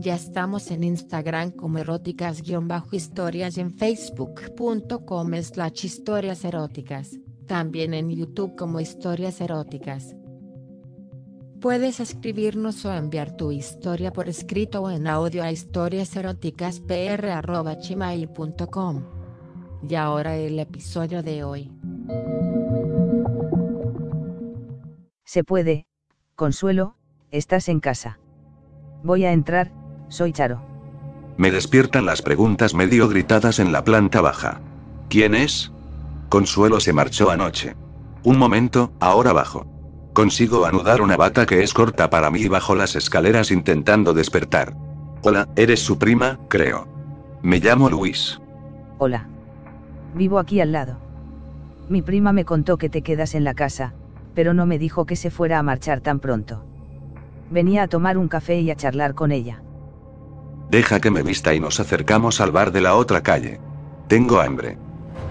Ya estamos en Instagram como eróticas-historias y en facebook.com slash historias eróticas, también en YouTube como historias eróticas. Puedes escribirnos o enviar tu historia por escrito o en audio a historiaseroticaspr.gmail.com. Y ahora el episodio de hoy. Se puede, Consuelo, estás en casa. Voy a entrar, soy Charo. Me despiertan las preguntas medio gritadas en la planta baja. ¿Quién es? Consuelo se marchó anoche. Un momento, ahora bajo. Consigo anudar una bata que es corta para mí bajo las escaleras intentando despertar. Hola, eres su prima, creo. Me llamo Luis. Hola. Vivo aquí al lado. Mi prima me contó que te quedas en la casa, pero no me dijo que se fuera a marchar tan pronto. Venía a tomar un café y a charlar con ella. Deja que me vista y nos acercamos al bar de la otra calle. Tengo hambre.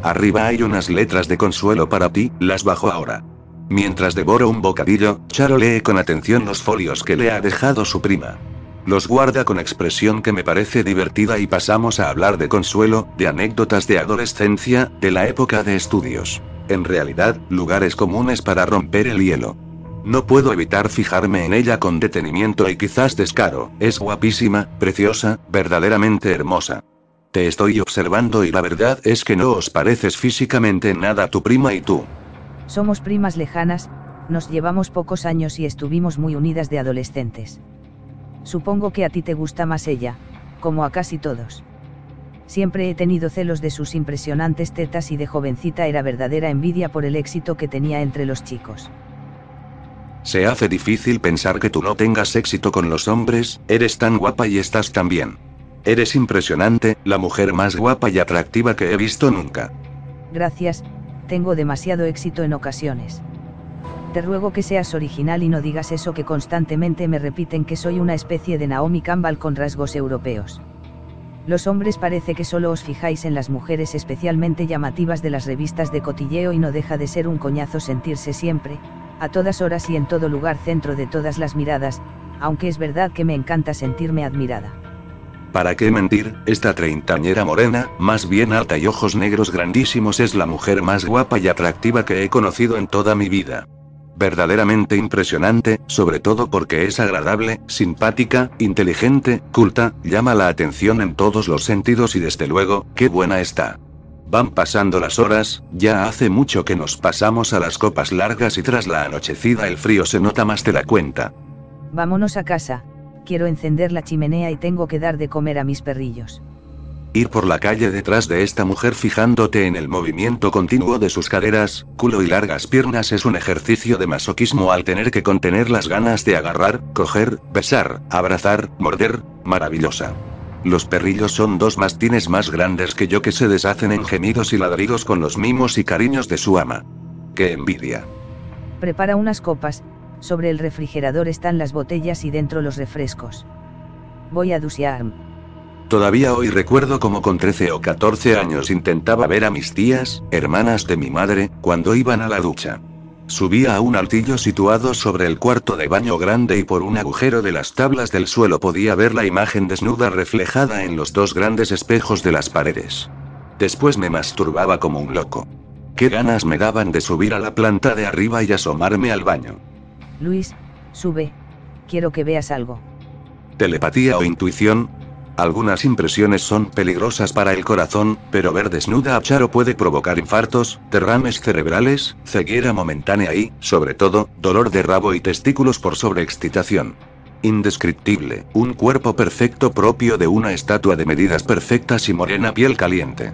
Arriba hay unas letras de consuelo para ti, las bajo ahora. Mientras devoro un bocadillo, Charo lee con atención los folios que le ha dejado su prima. Los guarda con expresión que me parece divertida y pasamos a hablar de consuelo, de anécdotas de adolescencia, de la época de estudios. En realidad, lugares comunes para romper el hielo. No puedo evitar fijarme en ella con detenimiento y quizás descaro, es guapísima, preciosa, verdaderamente hermosa. Te estoy observando y la verdad es que no os pareces físicamente en nada tu prima y tú. Somos primas lejanas, nos llevamos pocos años y estuvimos muy unidas de adolescentes. Supongo que a ti te gusta más ella, como a casi todos. Siempre he tenido celos de sus impresionantes tetas y de jovencita era verdadera envidia por el éxito que tenía entre los chicos. Se hace difícil pensar que tú no tengas éxito con los hombres, eres tan guapa y estás tan bien. Eres impresionante, la mujer más guapa y atractiva que he visto nunca. Gracias, tengo demasiado éxito en ocasiones. Te ruego que seas original y no digas eso que constantemente me repiten que soy una especie de Naomi Campbell con rasgos europeos. Los hombres parece que solo os fijáis en las mujeres especialmente llamativas de las revistas de cotilleo y no deja de ser un coñazo sentirse siempre, a todas horas y en todo lugar centro de todas las miradas, aunque es verdad que me encanta sentirme admirada. ¿Para qué mentir? Esta treintañera morena, más bien alta y ojos negros grandísimos es la mujer más guapa y atractiva que he conocido en toda mi vida. Verdaderamente impresionante, sobre todo porque es agradable, simpática, inteligente, culta, llama la atención en todos los sentidos y desde luego, qué buena está. Van pasando las horas, ya hace mucho que nos pasamos a las copas largas y tras la anochecida el frío se nota más de la cuenta. Vámonos a casa, quiero encender la chimenea y tengo que dar de comer a mis perrillos. Ir por la calle detrás de esta mujer fijándote en el movimiento continuo de sus caderas, culo y largas piernas es un ejercicio de masoquismo al tener que contener las ganas de agarrar, coger, besar, abrazar, morder, maravillosa. Los perrillos son dos mastines más grandes que yo que se deshacen en gemidos y ladridos con los mimos y cariños de su ama. ¡Qué envidia! Prepara unas copas, sobre el refrigerador están las botellas y dentro los refrescos. Voy a dusear. Todavía hoy recuerdo como con 13 o 14 años intentaba ver a mis tías, hermanas de mi madre, cuando iban a la ducha. Subía a un altillo situado sobre el cuarto de baño grande y por un agujero de las tablas del suelo podía ver la imagen desnuda reflejada en los dos grandes espejos de las paredes. Después me masturbaba como un loco. Qué ganas me daban de subir a la planta de arriba y asomarme al baño. Luis, sube. Quiero que veas algo. ¿Telepatía o intuición? Algunas impresiones son peligrosas para el corazón, pero ver desnuda a Charo puede provocar infartos, derrames cerebrales, ceguera momentánea y, sobre todo, dolor de rabo y testículos por sobreexcitación. Indescriptible, un cuerpo perfecto propio de una estatua de medidas perfectas y morena piel caliente.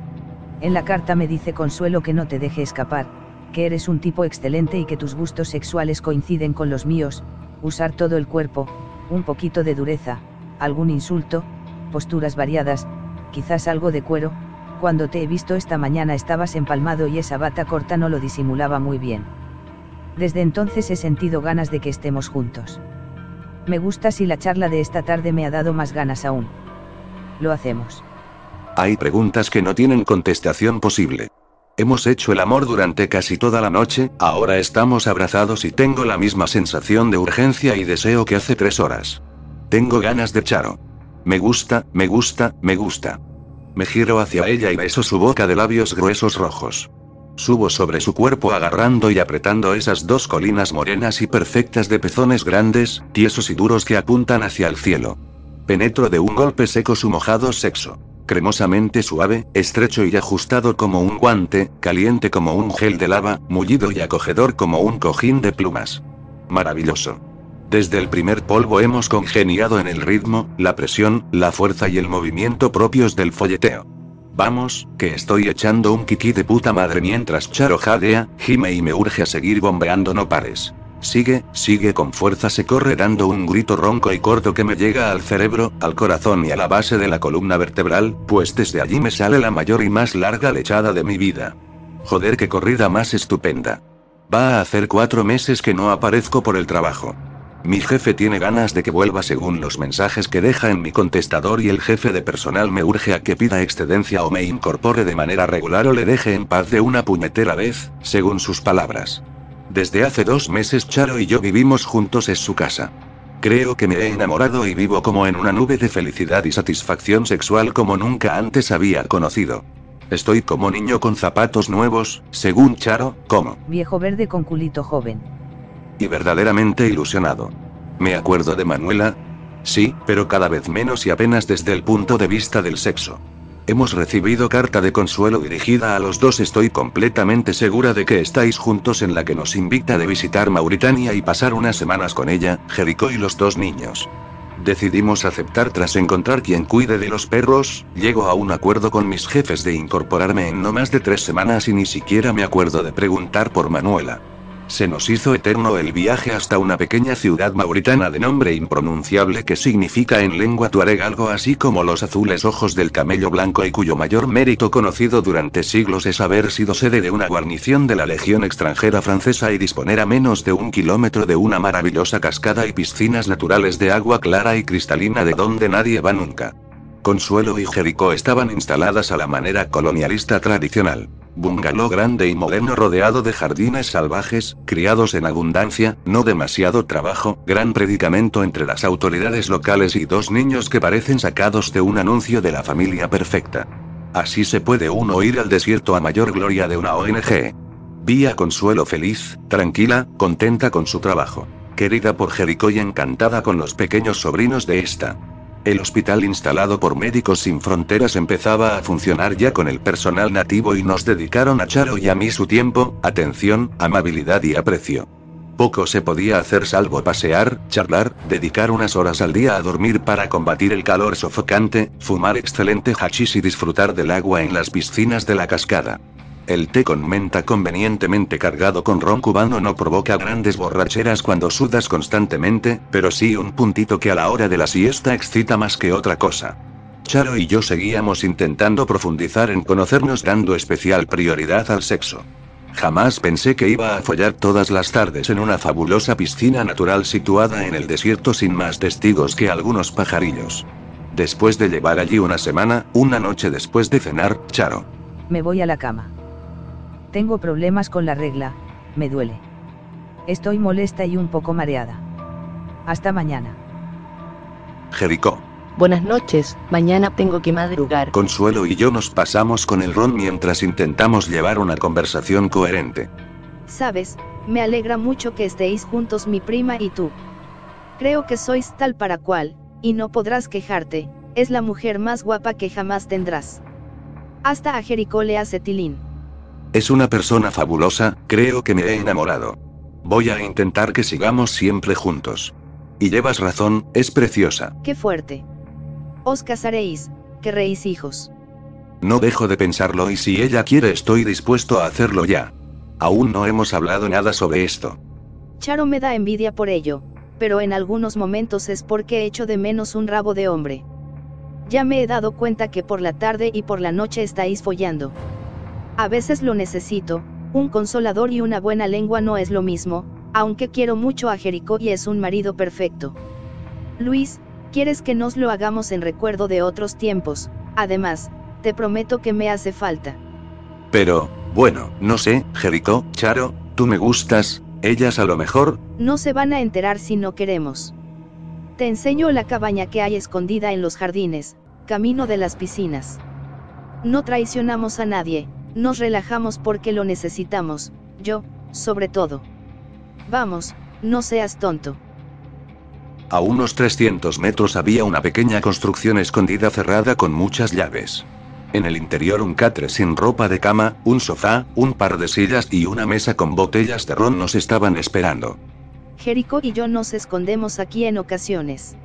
En la carta me dice Consuelo que no te deje escapar, que eres un tipo excelente y que tus gustos sexuales coinciden con los míos, usar todo el cuerpo, un poquito de dureza, algún insulto, posturas variadas, quizás algo de cuero, cuando te he visto esta mañana estabas empalmado y esa bata corta no lo disimulaba muy bien. Desde entonces he sentido ganas de que estemos juntos. Me gusta si la charla de esta tarde me ha dado más ganas aún. Lo hacemos. Hay preguntas que no tienen contestación posible. Hemos hecho el amor durante casi toda la noche, ahora estamos abrazados y tengo la misma sensación de urgencia y deseo que hace tres horas. Tengo ganas de Charo. Me gusta, me gusta, me gusta. Me giro hacia ella y beso su boca de labios gruesos rojos. Subo sobre su cuerpo agarrando y apretando esas dos colinas morenas y perfectas de pezones grandes, tiesos y duros que apuntan hacia el cielo. Penetro de un golpe seco su mojado sexo cremosamente suave, estrecho y ajustado como un guante, caliente como un gel de lava, mullido y acogedor como un cojín de plumas. Maravilloso. Desde el primer polvo hemos congeniado en el ritmo, la presión, la fuerza y el movimiento propios del folleteo. Vamos, que estoy echando un kiki de puta madre mientras Charo jadea, gime y me urge a seguir bombeando no pares. Sigue, sigue con fuerza se corre dando un grito ronco y corto que me llega al cerebro, al corazón y a la base de la columna vertebral, pues desde allí me sale la mayor y más larga lechada de mi vida. Joder, qué corrida más estupenda. Va a hacer cuatro meses que no aparezco por el trabajo. Mi jefe tiene ganas de que vuelva según los mensajes que deja en mi contestador y el jefe de personal me urge a que pida excedencia o me incorpore de manera regular o le deje en paz de una puñetera vez, según sus palabras. Desde hace dos meses Charo y yo vivimos juntos en su casa. Creo que me he enamorado y vivo como en una nube de felicidad y satisfacción sexual como nunca antes había conocido. Estoy como niño con zapatos nuevos, según Charo, como viejo verde con culito joven. Y verdaderamente ilusionado. Me acuerdo de Manuela. Sí, pero cada vez menos y apenas desde el punto de vista del sexo. Hemos recibido carta de consuelo dirigida a los dos. Estoy completamente segura de que estáis juntos en la que nos invita de visitar Mauritania y pasar unas semanas con ella, Jericó y los dos niños. Decidimos aceptar tras encontrar quien cuide de los perros, llego a un acuerdo con mis jefes de incorporarme en no más de tres semanas y ni siquiera me acuerdo de preguntar por Manuela. Se nos hizo eterno el viaje hasta una pequeña ciudad mauritana de nombre impronunciable que significa en lengua tuareg algo así como los azules ojos del camello blanco y cuyo mayor mérito conocido durante siglos es haber sido sede de una guarnición de la Legión extranjera francesa y disponer a menos de un kilómetro de una maravillosa cascada y piscinas naturales de agua clara y cristalina de donde nadie va nunca. Consuelo y Jericó estaban instaladas a la manera colonialista tradicional. Bungalow grande y moderno rodeado de jardines salvajes, criados en abundancia, no demasiado trabajo, gran predicamento entre las autoridades locales y dos niños que parecen sacados de un anuncio de la familia perfecta. Así se puede uno ir al desierto a mayor gloria de una ONG. Vía Consuelo feliz, tranquila, contenta con su trabajo. Querida por Jericó y encantada con los pequeños sobrinos de esta. El hospital instalado por Médicos Sin Fronteras empezaba a funcionar ya con el personal nativo y nos dedicaron a Charo y a mí su tiempo, atención, amabilidad y aprecio. Poco se podía hacer salvo pasear, charlar, dedicar unas horas al día a dormir para combatir el calor sofocante, fumar excelente hachís y disfrutar del agua en las piscinas de la cascada. El té con menta convenientemente cargado con ron cubano no provoca grandes borracheras cuando sudas constantemente, pero sí un puntito que a la hora de la siesta excita más que otra cosa. Charo y yo seguíamos intentando profundizar en conocernos dando especial prioridad al sexo. Jamás pensé que iba a follar todas las tardes en una fabulosa piscina natural situada en el desierto sin más testigos que algunos pajarillos. Después de llevar allí una semana, una noche después de cenar, Charo. Me voy a la cama. Tengo problemas con la regla, me duele. Estoy molesta y un poco mareada. Hasta mañana. Jericó. Buenas noches, mañana tengo que madrugar. Consuelo y yo nos pasamos con el ron mientras intentamos llevar una conversación coherente. Sabes, me alegra mucho que estéis juntos mi prima y tú. Creo que sois tal para cual, y no podrás quejarte, es la mujer más guapa que jamás tendrás. Hasta a Jericó le hace tilín. Es una persona fabulosa, creo que me he enamorado. Voy a intentar que sigamos siempre juntos. Y llevas razón, es preciosa. Qué fuerte. Os casaréis, querréis hijos. No dejo de pensarlo y si ella quiere estoy dispuesto a hacerlo ya. Aún no hemos hablado nada sobre esto. Charo me da envidia por ello, pero en algunos momentos es porque echo de menos un rabo de hombre. Ya me he dado cuenta que por la tarde y por la noche estáis follando. A veces lo necesito, un consolador y una buena lengua no es lo mismo, aunque quiero mucho a Jericó y es un marido perfecto. Luis, quieres que nos lo hagamos en recuerdo de otros tiempos, además, te prometo que me hace falta. Pero, bueno, no sé, Jericó, Charo, tú me gustas, ellas a lo mejor. No se van a enterar si no queremos. Te enseño la cabaña que hay escondida en los jardines, camino de las piscinas. No traicionamos a nadie, nos relajamos porque lo necesitamos, yo, sobre todo. Vamos, no seas tonto. A unos 300 metros había una pequeña construcción escondida cerrada con muchas llaves. En el interior un catre sin ropa de cama, un sofá, un par de sillas y una mesa con botellas de ron nos estaban esperando. Jerico y yo nos escondemos aquí en ocasiones.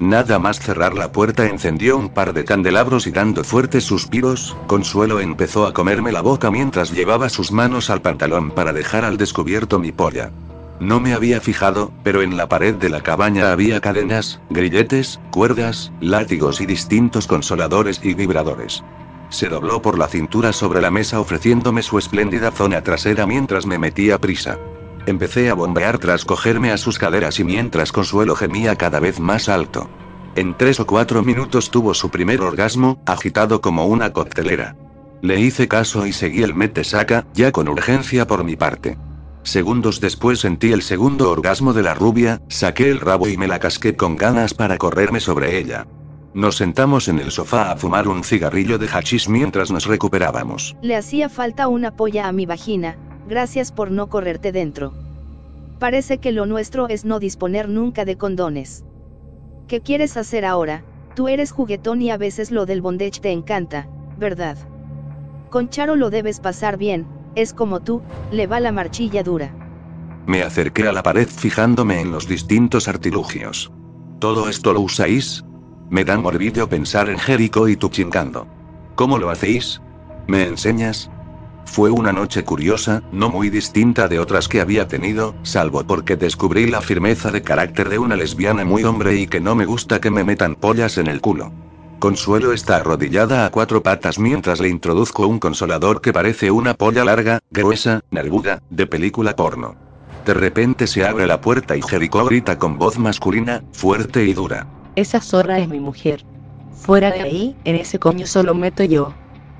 Nada más cerrar la puerta encendió un par de candelabros y dando fuertes suspiros, Consuelo empezó a comerme la boca mientras llevaba sus manos al pantalón para dejar al descubierto mi polla. No me había fijado, pero en la pared de la cabaña había cadenas, grilletes, cuerdas, látigos y distintos consoladores y vibradores. Se dobló por la cintura sobre la mesa ofreciéndome su espléndida zona trasera mientras me metía prisa. Empecé a bombear tras cogerme a sus caderas y mientras Consuelo gemía cada vez más alto. En tres o cuatro minutos tuvo su primer orgasmo, agitado como una coctelera. Le hice caso y seguí el mete-saca, ya con urgencia por mi parte. Segundos después sentí el segundo orgasmo de la rubia, saqué el rabo y me la casqué con ganas para correrme sobre ella. Nos sentamos en el sofá a fumar un cigarrillo de hachís mientras nos recuperábamos. Le hacía falta una polla a mi vagina, gracias por no correrte dentro. Parece que lo nuestro es no disponer nunca de condones. ¿Qué quieres hacer ahora? Tú eres juguetón y a veces lo del bondage te encanta, ¿verdad? Con Charo lo debes pasar bien, es como tú, le va la marchilla dura. Me acerqué a la pared fijándome en los distintos artilugios. ¿Todo esto lo usáis? Me da morbillo pensar en Jericho y tú chingando. ¿Cómo lo hacéis? ¿Me enseñas? Fue una noche curiosa, no muy distinta de otras que había tenido, salvo porque descubrí la firmeza de carácter de una lesbiana muy hombre y que no me gusta que me metan pollas en el culo. Consuelo está arrodillada a cuatro patas mientras le introduzco un consolador que parece una polla larga, gruesa, nervuda, de película porno. De repente se abre la puerta y Jericho grita con voz masculina, fuerte y dura. Esa zorra es mi mujer. Fuera de ahí, en ese coño solo meto yo.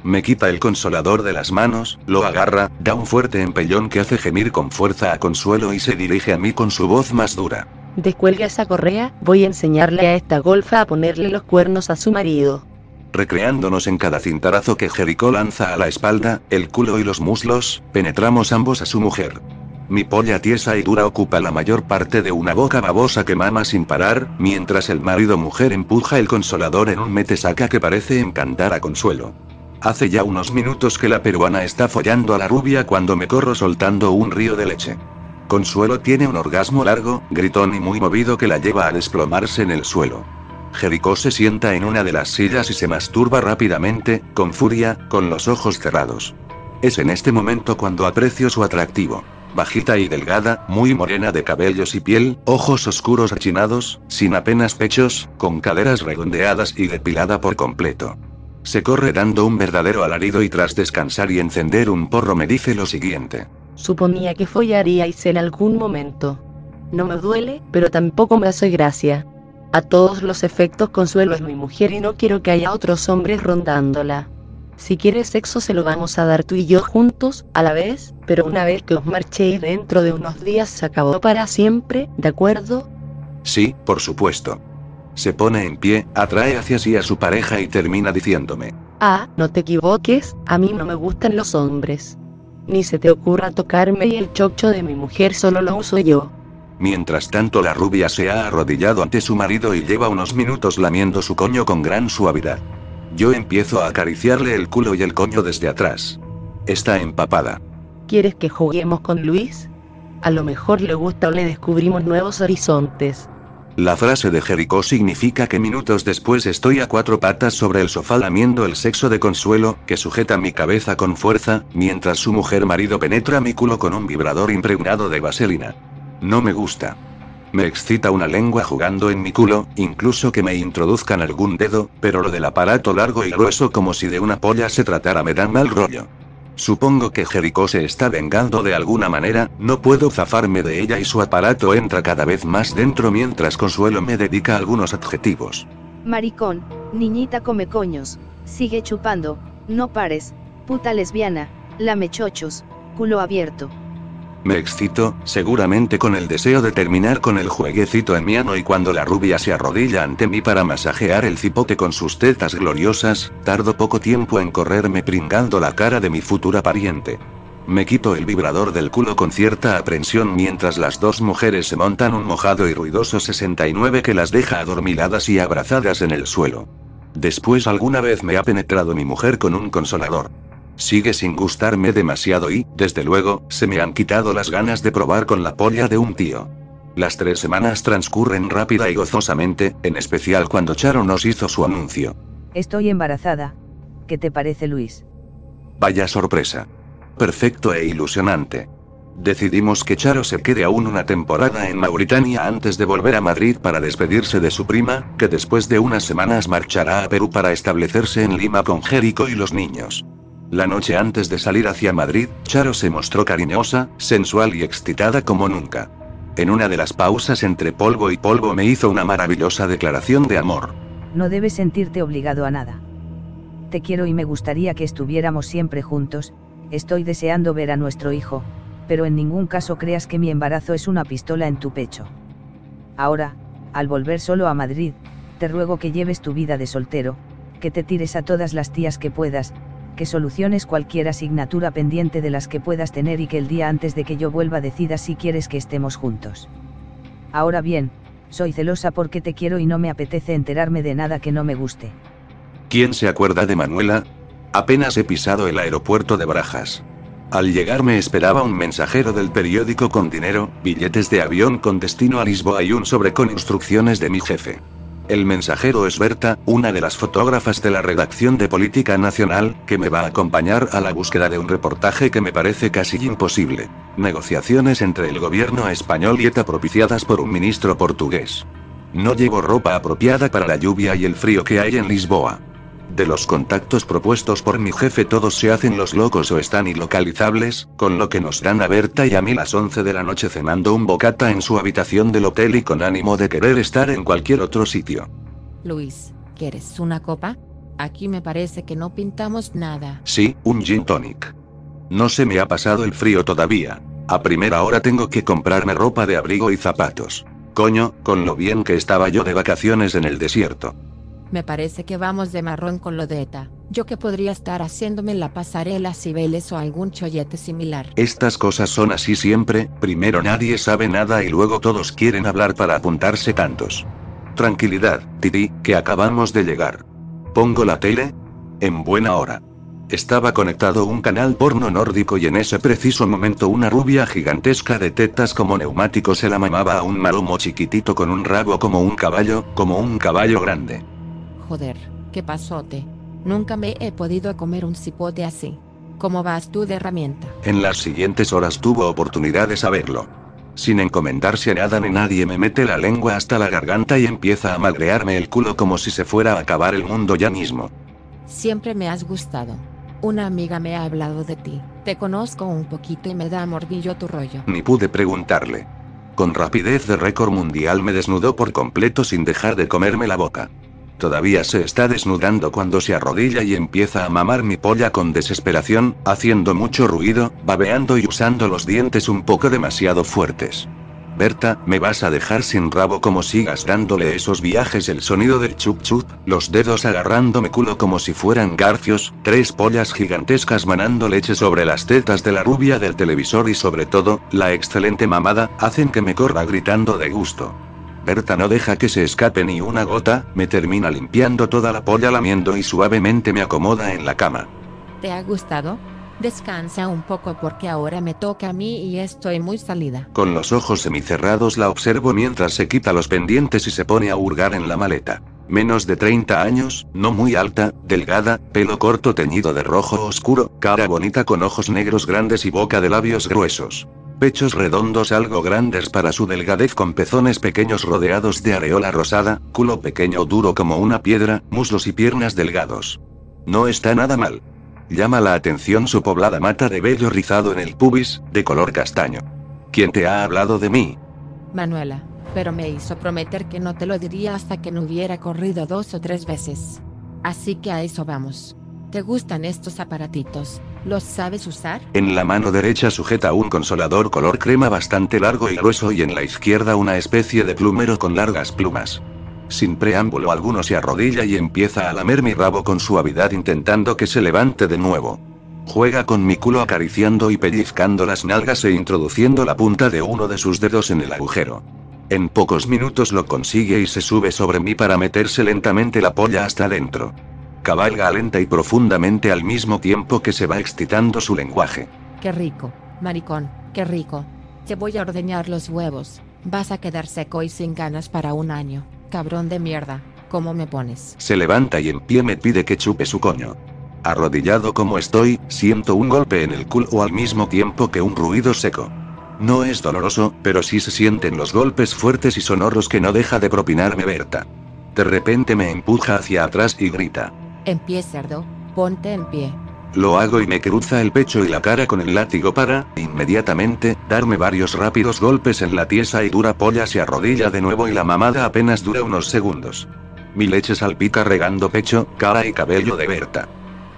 Me quita el consolador de las manos, lo agarra, da un fuerte empellón que hace gemir con fuerza a Consuelo y se dirige a mí con su voz más dura. Descuelga esa correa, voy a enseñarle a esta golfa a ponerle los cuernos a su marido. Recreándonos en cada cintarazo que Jericó lanza a la espalda, el culo y los muslos, penetramos ambos a su mujer. Mi polla tiesa y dura ocupa la mayor parte de una boca babosa que mama sin parar, mientras el marido mujer empuja el consolador en un mete-saca que parece encantar a Consuelo. Hace ya unos minutos que la peruana está follando a la rubia cuando me corro soltando un río de leche. Consuelo tiene un orgasmo largo, gritón y muy movido que la lleva a desplomarse en el suelo. Jericó se sienta en una de las sillas y se masturba rápidamente, con furia, con los ojos cerrados. Es en este momento cuando aprecio su atractivo. Bajita y delgada, muy morena de cabellos y piel, ojos oscuros achinados, sin apenas pechos, con caderas redondeadas y depilada por completo. Se corre dando un verdadero alarido y tras descansar y encender un porro me dice lo siguiente. Suponía que follaríais en algún momento. No me duele, pero tampoco me hace gracia. A todos los efectos Consuelo es mi mujer y no quiero que haya otros hombres rondándola. Si quieres sexo se lo vamos a dar tú y yo juntos, a la vez, pero una vez que os marchéis dentro de unos días se acabó para siempre, ¿de acuerdo? Sí, por supuesto. Se pone en pie, atrae hacia sí a su pareja y termina diciéndome. Ah, no te equivoques, a mí no me gustan los hombres. Ni se te ocurra tocarme y el chocho de mi mujer solo lo uso yo. Mientras tanto la rubia se ha arrodillado ante su marido y lleva unos minutos lamiendo su coño con gran suavidad. Yo empiezo a acariciarle el culo y el coño desde atrás. Está empapada. ¿Quieres que juguemos con Luis? A lo mejor le gusta o le descubrimos nuevos horizontes. La frase de Jericó significa que minutos después estoy a cuatro patas sobre el sofá lamiendo el sexo de Consuelo, que sujeta mi cabeza con fuerza, mientras su mujer marido penetra mi culo con un vibrador impregnado de vaselina. No me gusta. Me excita una lengua jugando en mi culo, incluso que me introduzcan algún dedo, pero lo del aparato largo y grueso como si de una polla se tratara me da mal rollo. Supongo que Jericó se está vengando de alguna manera, no puedo zafarme de ella y su aparato entra cada vez más dentro mientras Consuelo me dedica algunos adjetivos. Maricón, niñita come coños, sigue chupando, no pares, puta lesbiana, lame chochos, culo abierto. Me excito, seguramente con el deseo de terminar con el jueguecito en mi ano y cuando la rubia se arrodilla ante mí para masajear el cipote con sus tetas gloriosas, tardo poco tiempo en correrme pringando la cara de mi futura pariente. Me quito el vibrador del culo con cierta aprensión mientras las dos mujeres se montan un mojado y ruidoso 69 que las deja adormiladas y abrazadas en el suelo. Después alguna vez me ha penetrado mi mujer con un consolador. Sigue sin gustarme demasiado y, desde luego, se me han quitado las ganas de probar con la polla de un tío. Las tres semanas transcurren rápida y gozosamente, en especial cuando Charo nos hizo su anuncio. Estoy embarazada. ¿Qué te parece, Luis? Vaya sorpresa. Perfecto e ilusionante. Decidimos que Charo se quede aún una temporada en Mauritania antes de volver a Madrid para despedirse de su prima, que después de unas semanas marchará a Perú para establecerse en Lima con Jerico y los niños. La noche antes de salir hacia Madrid, Charo se mostró cariñosa, sensual y excitada como nunca. En una de las pausas entre polvo y polvo me hizo una maravillosa declaración de amor. No debes sentirte obligado a nada. Te quiero y me gustaría que estuviéramos siempre juntos, estoy deseando ver a nuestro hijo, pero en ningún caso creas que mi embarazo es una pistola en tu pecho. Ahora, al volver solo a Madrid, te ruego que lleves tu vida de soltero, que te tires a todas las tías que puedas, que soluciones cualquier asignatura pendiente de las que puedas tener y que el día antes de que yo vuelva decidas si quieres que estemos juntos. Ahora bien, soy celosa porque te quiero y no me apetece enterarme de nada que no me guste. ¿Quién se acuerda de Manuela? Apenas he pisado el aeropuerto de Barajas. Al llegar me esperaba un mensajero del periódico con dinero, billetes de avión con destino a Lisboa y un sobre con instrucciones de mi jefe. El mensajero es Berta, una de las fotógrafas de la redacción de Política Nacional, que me va a acompañar a la búsqueda de un reportaje que me parece casi imposible. Negociaciones entre el gobierno español y ETA propiciadas por un ministro portugués. No llevo ropa apropiada para la lluvia y el frío que hay en Lisboa. De los contactos propuestos por mi jefe todos se hacen los locos o están ilocalizables, con lo que nos dan a Berta y a mí las 11 de la noche cenando un bocata en su habitación del hotel y con ánimo de querer estar en cualquier otro sitio. Luis, ¿quieres una copa? Aquí me parece que no pintamos nada. Sí, un gin tonic. No se me ha pasado el frío todavía. A primera hora tengo que comprarme ropa de abrigo y zapatos. Coño, con lo bien que estaba yo de vacaciones en el desierto. Me parece que vamos de marrón con lo de ETA. Yo que podría estar haciéndome la pasarela Cibeles o algún chollete similar. Estas cosas son así siempre, primero nadie sabe nada y luego todos quieren hablar para apuntarse tantos. Tranquilidad, Titi, que acabamos de llegar. ¿Pongo la tele? En buena hora. Estaba conectado un canal porno nórdico y en ese preciso momento una rubia gigantesca de tetas como neumático se la mamaba a un maromo chiquitito con un rabo como un caballo, como un caballo grande. Joder, qué pasote. Nunca me he podido comer un cipote así. ¿Cómo vas tú de herramienta? En las siguientes horas tuvo oportunidad de saberlo. Sin encomendarse a nada ni nadie me mete la lengua hasta la garganta y empieza a magrearme el culo como si se fuera a acabar el mundo ya mismo. Siempre me has gustado. Una amiga me ha hablado de ti. Te conozco un poquito y me da morbillo tu rollo. Ni pude preguntarle. Con rapidez de récord mundial me desnudó por completo sin dejar de comerme la boca. Todavía se está desnudando cuando se arrodilla y empieza a mamar mi polla con desesperación, haciendo mucho ruido, babeando y usando los dientes un poco demasiado fuertes. Berta, me vas a dejar sin rabo como sigas dándole esos viajes el sonido del chup chup, los dedos agarrándome culo como si fueran garfios, tres pollas gigantescas manando leche sobre las tetas de la rubia del televisor y sobre todo, la excelente mamada, hacen que me corra gritando de gusto. Berta no deja que se escape ni una gota, me termina limpiando toda la polla lamiendo y suavemente me acomoda en la cama. ¿Te ha gustado? Descansa un poco porque ahora me toca a mí y estoy muy salida. Con los ojos semicerrados la observo mientras se quita los pendientes y se pone a hurgar en la maleta. Menos de 30 años, no muy alta, delgada, pelo corto teñido de rojo oscuro, cara bonita con ojos negros grandes y boca de labios gruesos. Pechos redondos algo grandes para su delgadez con pezones pequeños rodeados de areola rosada, culo pequeño duro como una piedra, muslos y piernas delgados. No está nada mal. Llama la atención su poblada mata de vello rizado en el pubis, de color castaño. ¿Quién te ha hablado de mí? Manuela, pero me hizo prometer que no te lo diría hasta que no hubiera corrido dos o tres veces. Así que a eso vamos. ¿Te gustan estos aparatitos? ¿Los sabes usar? En la mano derecha sujeta un consolador color crema bastante largo y grueso y en la izquierda una especie de plumero con largas plumas. Sin preámbulo alguno se arrodilla y empieza a lamer mi rabo con suavidad intentando que se levante de nuevo. Juega con mi culo acariciando y pellizcando las nalgas e introduciendo la punta de uno de sus dedos en el agujero. En pocos minutos lo consigue y se sube sobre mí para meterse lentamente la polla hasta adentro. Cabalga lenta y profundamente al mismo tiempo que se va excitando su lenguaje. Qué rico, maricón, qué rico. Te voy a ordeñar los huevos. Vas a quedar seco y sin ganas para un año. Cabrón de mierda, ¿cómo me pones? Se levanta y en pie me pide que chupe su coño. Arrodillado como estoy, siento un golpe en el culo al mismo tiempo que un ruido seco. No es doloroso, pero sí se sienten los golpes fuertes y sonoros que no deja de propinarme Berta. De repente me empuja hacia atrás y grita. En pie, cerdo, ponte en pie. Lo hago y me cruza el pecho y la cara con el látigo para, inmediatamente, darme varios rápidos golpes en la tiesa y dura polla se arrodilla de nuevo y la mamada apenas dura unos segundos. Mi leche salpica regando pecho, cara y cabello de Berta.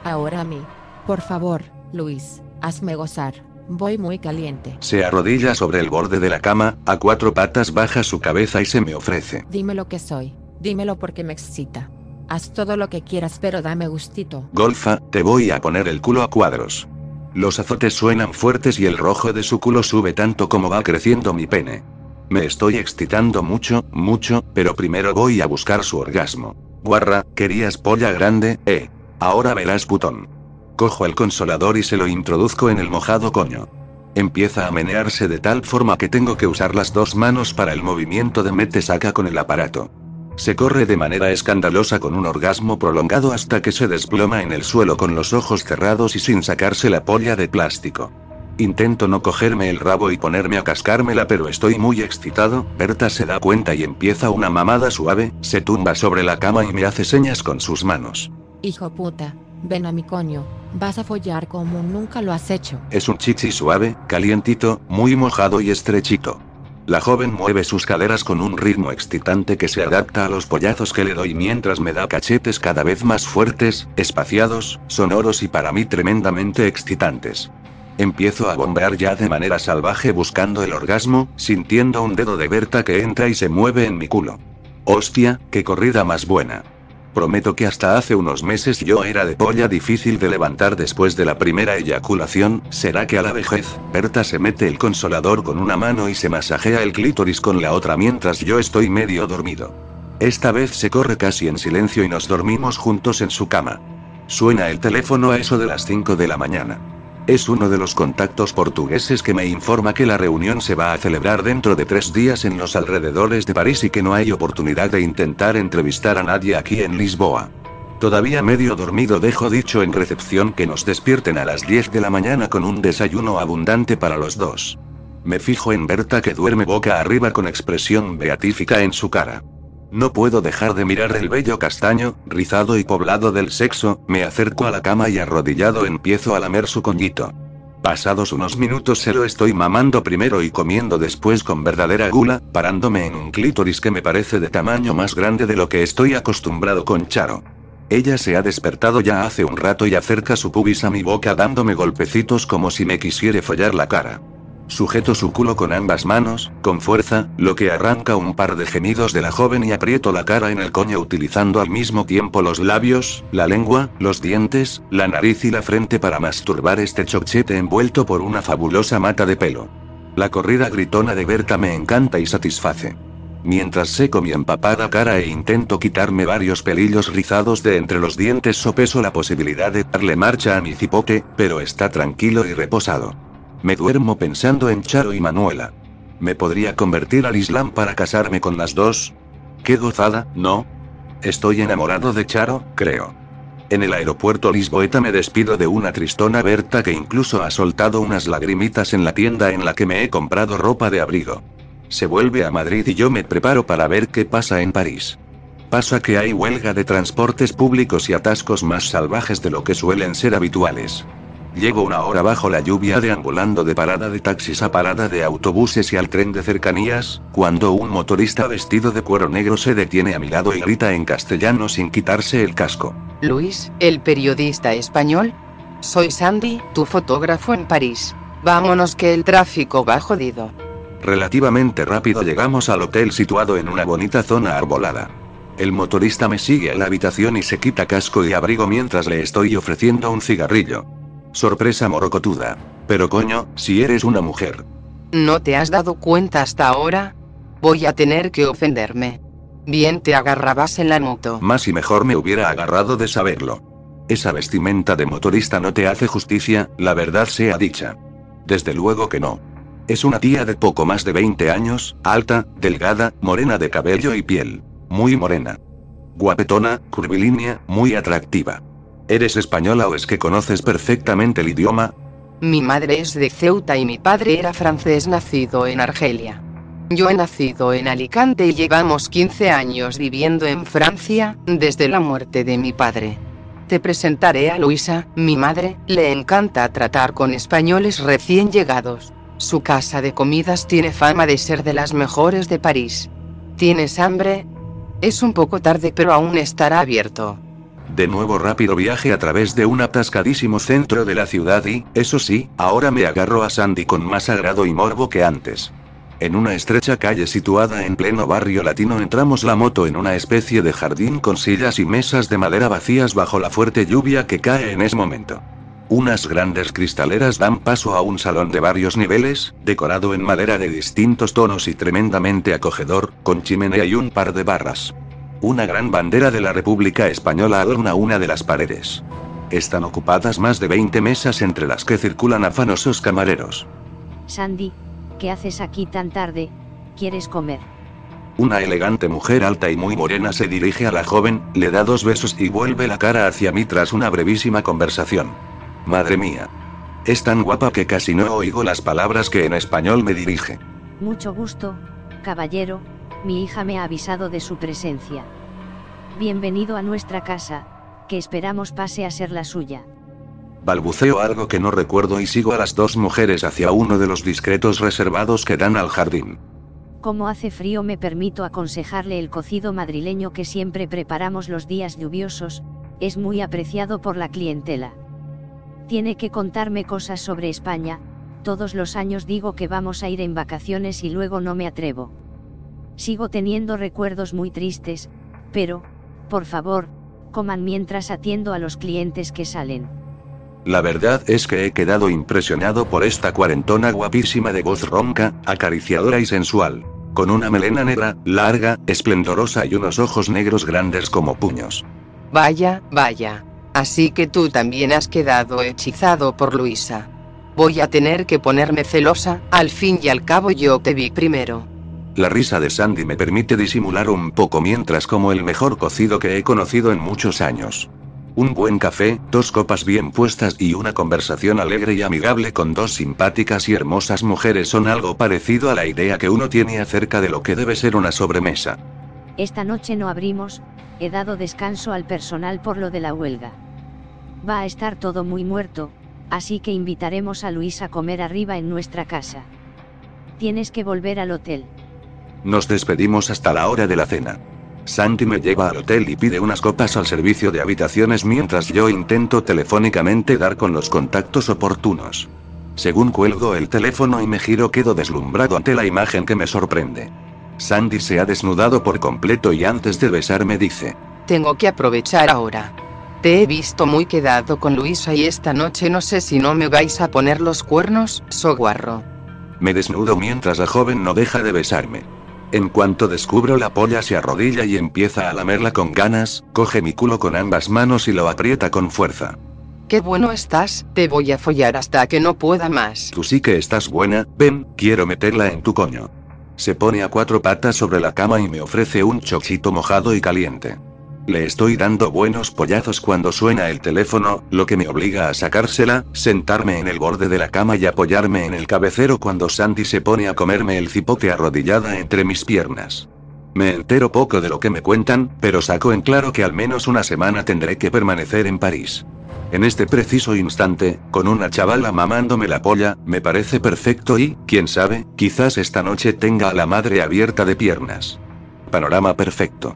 Ahora a mí. Por favor, Luis, hazme gozar. Voy muy caliente. Se arrodilla sobre el borde de la cama, a cuatro patas baja su cabeza y se me ofrece. Dime lo que soy. Dímelo porque me excita. Haz todo lo que quieras, pero dame gustito. Golfa, te voy a poner el culo a cuadros. Los azotes suenan fuertes y el rojo de su culo sube tanto como va creciendo mi pene. Me estoy excitando mucho, mucho, pero primero voy a buscar su orgasmo. Guarra, querías polla grande, eh. Ahora verás putón. Cojo el consolador y se lo introduzco en el mojado coño. Empieza a menearse de tal forma que tengo que usar las dos manos para el movimiento de mete-saca con el aparato. Se corre de manera escandalosa con un orgasmo prolongado hasta que se desploma en el suelo con los ojos cerrados y sin sacarse la polla de plástico. Intento no cogerme el rabo y ponerme a cascármela, pero estoy muy excitado. Berta se da cuenta y empieza una mamada suave, se tumba sobre la cama y me hace señas con sus manos. Hijo puta, ven a mi coño. Vas a follar como nunca lo has hecho. Es un chichi suave, calientito, muy mojado y estrechito. La joven mueve sus caderas con un ritmo excitante que se adapta a los pollazos que le doy mientras me da cachetes cada vez más fuertes, espaciados, sonoros y para mí tremendamente excitantes. Empiezo a bombear ya de manera salvaje buscando el orgasmo, sintiendo un dedo de Berta que entra y se mueve en mi culo. Hostia, qué corrida más buena. Prometo que hasta hace unos meses yo era de polla difícil de levantar después de la primera eyaculación, ¿será que a la vejez, Berta se mete el consolador con una mano y se masajea el clítoris con la otra mientras yo estoy medio dormido? Esta vez se corre casi en silencio y nos dormimos juntos en su cama. Suena el teléfono a eso de las 5 de la mañana. Es uno de los contactos portugueses que me informa que la reunión se va a celebrar dentro de tres días en los alrededores de París y que no hay oportunidad de intentar entrevistar a nadie aquí en Lisboa. Todavía medio dormido dejo dicho en recepción que nos despierten a las 10 de la mañana con un desayuno abundante para los dos. Me fijo en Berta que duerme boca arriba con expresión beatífica en su cara. No puedo dejar de mirar el vello castaño, rizado y poblado del sexo, me acerco a la cama y arrodillado empiezo a lamer su coñito. Pasados unos minutos se lo estoy mamando primero y comiendo después con verdadera gula, parándome en un clítoris que me parece de tamaño más grande de lo que estoy acostumbrado con Charo. Ella se ha despertado ya hace un rato y acerca su pubis a mi boca dándome golpecitos como si me quisiera follar la cara. Sujeto su culo con ambas manos, con fuerza, lo que arranca un par de gemidos de la joven y aprieto la cara en el coño utilizando al mismo tiempo los labios, la lengua, los dientes, la nariz y la frente para masturbar este chochete envuelto por una fabulosa mata de pelo. La corrida gritona de Berta me encanta y satisface. Mientras seco mi empapada cara e intento quitarme varios pelillos rizados de entre los dientes sopeso la posibilidad de darle marcha a mi cipote, pero está tranquilo y reposado. Me duermo pensando en Charo y Manuela. ¿Me podría convertir al Islam para casarme con las dos? Qué gozada, ¿no? Estoy enamorado de Charo, creo. En el aeropuerto Lisboeta me despido de una tristona Berta que incluso ha soltado unas lagrimitas en la tienda en la que me he comprado ropa de abrigo. Se vuelve a Madrid y yo me preparo para ver qué pasa en París. Pasa que hay huelga de transportes públicos y atascos más salvajes de lo que suelen ser habituales. Llevo una hora bajo la lluvia deambulando de parada de taxis a parada de autobuses y al tren de cercanías, cuando un motorista vestido de cuero negro se detiene a mi lado y grita en castellano sin quitarse el casco. Luis, el periodista español. Soy Sandy, tu fotógrafo en París. Vámonos que el tráfico va jodido. Relativamente rápido llegamos al hotel situado en una bonita zona arbolada. El motorista me sigue a la habitación y se quita casco y abrigo mientras le estoy ofreciendo un cigarrillo. Sorpresa morocotuda. Pero coño, si eres una mujer. ¿No te has dado cuenta hasta ahora? Voy a tener que ofenderme. Bien te agarrabas en la moto. Más y mejor me hubiera agarrado de saberlo. Esa vestimenta de motorista no te hace justicia, la verdad sea dicha. Desde luego que no. Es una tía de poco más de 20 años, alta, delgada, morena de cabello y piel. Muy morena. Guapetona, curvilínea, muy atractiva. ¿Eres española o es que conoces perfectamente el idioma? Mi madre es de Ceuta y mi padre era francés nacido en Argelia. Yo he nacido en Alicante y llevamos 15 años viviendo en Francia, desde la muerte de mi padre. Te presentaré a Luisa, mi madre, le encanta tratar con españoles recién llegados. Su casa de comidas tiene fama de ser de las mejores de París. ¿Tienes hambre? Es un poco tarde pero aún estará abierto. De nuevo rápido viaje a través de un atascadísimo centro de la ciudad y, eso sí, ahora me agarro a Sandy con más agrado y morbo que antes. En una estrecha calle situada en pleno barrio latino entramos la moto en una especie de jardín con sillas y mesas de madera vacías bajo la fuerte lluvia que cae en ese momento. Unas grandes cristaleras dan paso a un salón de varios niveles, decorado en madera de distintos tonos y tremendamente acogedor, con chimenea y un par de barras. Una gran bandera de la República Española adorna una de las paredes. Están ocupadas más de 20 mesas entre las que circulan afanosos camareros. Sandy, ¿qué haces aquí tan tarde? ¿Quieres comer? Una elegante mujer alta y muy morena se dirige a la joven, le da dos besos y vuelve la cara hacia mí tras una brevísima conversación. Madre mía. Es tan guapa que casi no oigo las palabras que en español me dirige. Mucho gusto, caballero, mi hija me ha avisado de su presencia. Bienvenido a nuestra casa, que esperamos pase a ser la suya. Balbuceo algo que no recuerdo y sigo a las dos mujeres hacia uno de los discretos reservados que dan al jardín. Como hace frío me permito aconsejarle el cocido madrileño que siempre preparamos los días lluviosos, es muy apreciado por la clientela. Tiene que contarme cosas sobre España, todos los años digo que vamos a ir en vacaciones y luego no me atrevo. Sigo teniendo recuerdos muy tristes, pero, por favor, coman mientras atiendo a los clientes que salen. La verdad es que he quedado impresionado por esta cuarentona guapísima de voz ronca, acariciadora y sensual. Con una melena negra, larga, esplendorosa y unos ojos negros grandes como puños. Vaya, vaya. Así que tú también has quedado hechizado por Luisa. Voy a tener que ponerme celosa, al fin y al cabo yo te vi primero. La risa de Sandy me permite disimular un poco mientras como el mejor cocido que he conocido en muchos años. Un buen café, dos copas bien puestas y una conversación alegre y amigable con dos simpáticas y hermosas mujeres son algo parecido a la idea que uno tiene acerca de lo que debe ser una sobremesa. Esta noche no abrimos, he dado descanso al personal por lo de la huelga. Va a estar todo muy muerto, así que invitaremos a Luis a comer arriba en nuestra casa. Tienes que volver al hotel. Nos despedimos hasta la hora de la cena. Santi me lleva al hotel y pide unas copas al servicio de habitaciones mientras yo intento telefónicamente dar con los contactos oportunos. Según cuelgo el teléfono y me giro quedo deslumbrado ante la imagen que me sorprende. Sandy se ha desnudado por completo y antes de besarme dice, Tengo que aprovechar ahora. Te he visto muy quedado con Luisa y esta noche no sé si no me vais a poner los cuernos, soguarro. Me desnudo mientras la joven no deja de besarme. En cuanto descubro la polla se arrodilla y empieza a lamerla con ganas, coge mi culo con ambas manos y lo aprieta con fuerza. Qué bueno estás, te voy a follar hasta que no pueda más. Tú sí que estás buena, ven, quiero meterla en tu coño. Se pone a cuatro patas sobre la cama y me ofrece un chochito mojado y caliente. Le estoy dando buenos pollazos cuando suena el teléfono, lo que me obliga a sacársela, sentarme en el borde de la cama y apoyarme en el cabecero cuando Sandy se pone a comerme el cipote arrodillada entre mis piernas. Me entero poco de lo que me cuentan, pero saco en claro que al menos una semana tendré que permanecer en París. En este preciso instante, con una chavala mamándome la polla, me parece perfecto y, quién sabe, quizás esta noche tenga a la madre abierta de piernas. Panorama perfecto.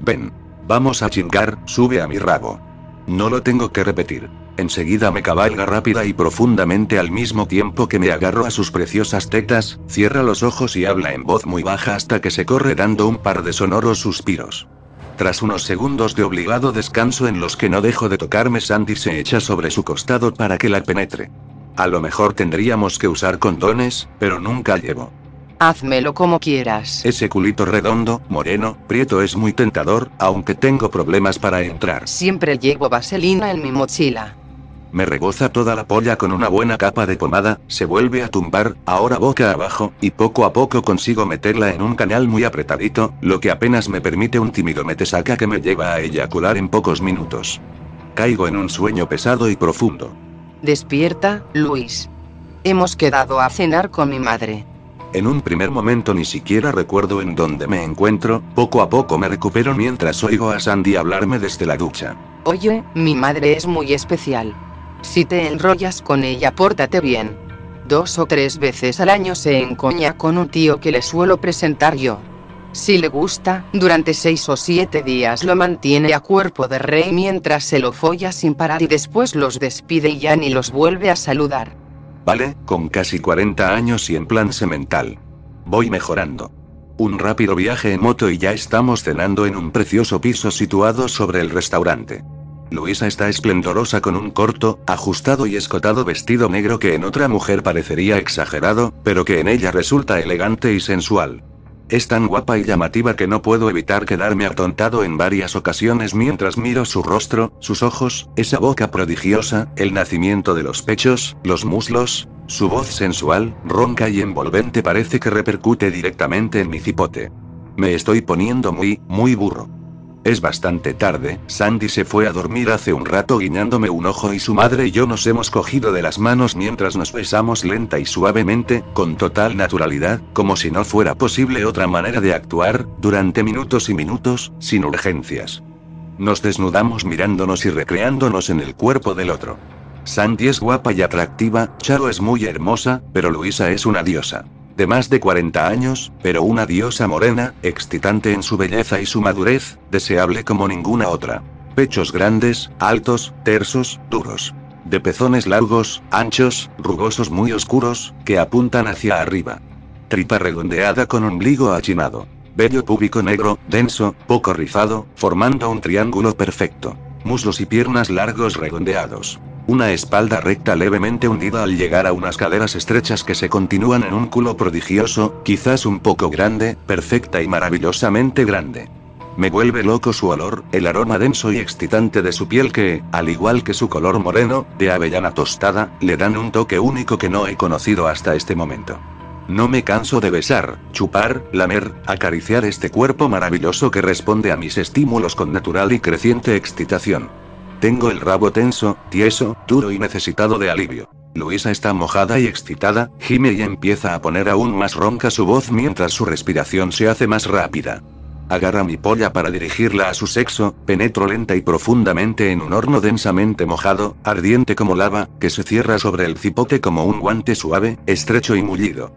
Ven. Vamos a chingar, sube a mi rabo. No lo tengo que repetir. Enseguida me cabalga rápida y profundamente al mismo tiempo que me agarro a sus preciosas tetas, cierra los ojos y habla en voz muy baja hasta que se corre dando un par de sonoros suspiros. Tras unos segundos de obligado descanso en los que no dejo de tocarme, Sandy se echa sobre su costado para que la penetre. A lo mejor tendríamos que usar condones, pero nunca llevo. Házmelo como quieras. Ese culito redondo, moreno, prieto es muy tentador, aunque tengo problemas para entrar. Siempre llevo vaselina en mi mochila. Me reboza toda la polla con una buena capa de pomada, se vuelve a tumbar, ahora boca abajo, y poco a poco consigo meterla en un canal muy apretadito, lo que apenas me permite un tímido metesaca que me lleva a eyacular en pocos minutos. Caigo en un sueño pesado y profundo. Despierta, Luis. Hemos quedado a cenar con mi madre. En un primer momento ni siquiera recuerdo en dónde me encuentro, poco a poco me recupero mientras oigo a Sandy hablarme desde la ducha. Oye, mi madre es muy especial. Si te enrollas con ella, pórtate bien. Dos o tres veces al año se encoña con un tío que le suelo presentar yo. Si le gusta, durante seis o siete días lo mantiene a cuerpo de rey mientras se lo folla sin parar y después los despide y ya ni los vuelve a saludar. Vale, con casi 40 años y en plan semental. Voy mejorando. Un rápido viaje en moto y ya estamos cenando en un precioso piso situado sobre el restaurante. Luisa está esplendorosa con un corto, ajustado y escotado vestido negro que en otra mujer parecería exagerado, pero que en ella resulta elegante y sensual. Es tan guapa y llamativa que no puedo evitar quedarme atontado en varias ocasiones mientras miro su rostro, sus ojos, esa boca prodigiosa, el nacimiento de los pechos, los muslos, su voz sensual, ronca y envolvente parece que repercute directamente en mi cipote. Me estoy poniendo muy, muy burro. Es bastante tarde, Sandy se fue a dormir hace un rato guiñándome un ojo y su madre y yo nos hemos cogido de las manos mientras nos besamos lenta y suavemente, con total naturalidad, como si no fuera posible otra manera de actuar, durante minutos y minutos, sin urgencias. Nos desnudamos mirándonos y recreándonos en el cuerpo del otro. Sandy es guapa y atractiva, Charo es muy hermosa, pero Luisa es una diosa de más de 40 años, pero una diosa morena, excitante en su belleza y su madurez, deseable como ninguna otra. Pechos grandes, altos, tersos, duros. De pezones largos, anchos, rugosos muy oscuros, que apuntan hacia arriba. Tripa redondeada con ombligo achinado. Vello púbico negro, denso, poco rizado, formando un triángulo perfecto. Muslos y piernas largos redondeados. Una espalda recta levemente hundida al llegar a unas caderas estrechas que se continúan en un culo prodigioso, quizás un poco grande, perfecta y maravillosamente grande. Me vuelve loco su olor, el aroma denso y excitante de su piel que, al igual que su color moreno, de avellana tostada, le dan un toque único que no he conocido hasta este momento. No me canso de besar, chupar, lamer, acariciar este cuerpo maravilloso que responde a mis estímulos con natural y creciente excitación. Tengo el rabo tenso, tieso, duro y necesitado de alivio. Luisa está mojada y excitada, gime y empieza a poner aún más ronca su voz mientras su respiración se hace más rápida. Agarra mi polla para dirigirla a su sexo, penetro lenta y profundamente en un horno densamente mojado, ardiente como lava, que se cierra sobre el cipote como un guante suave, estrecho y mullido.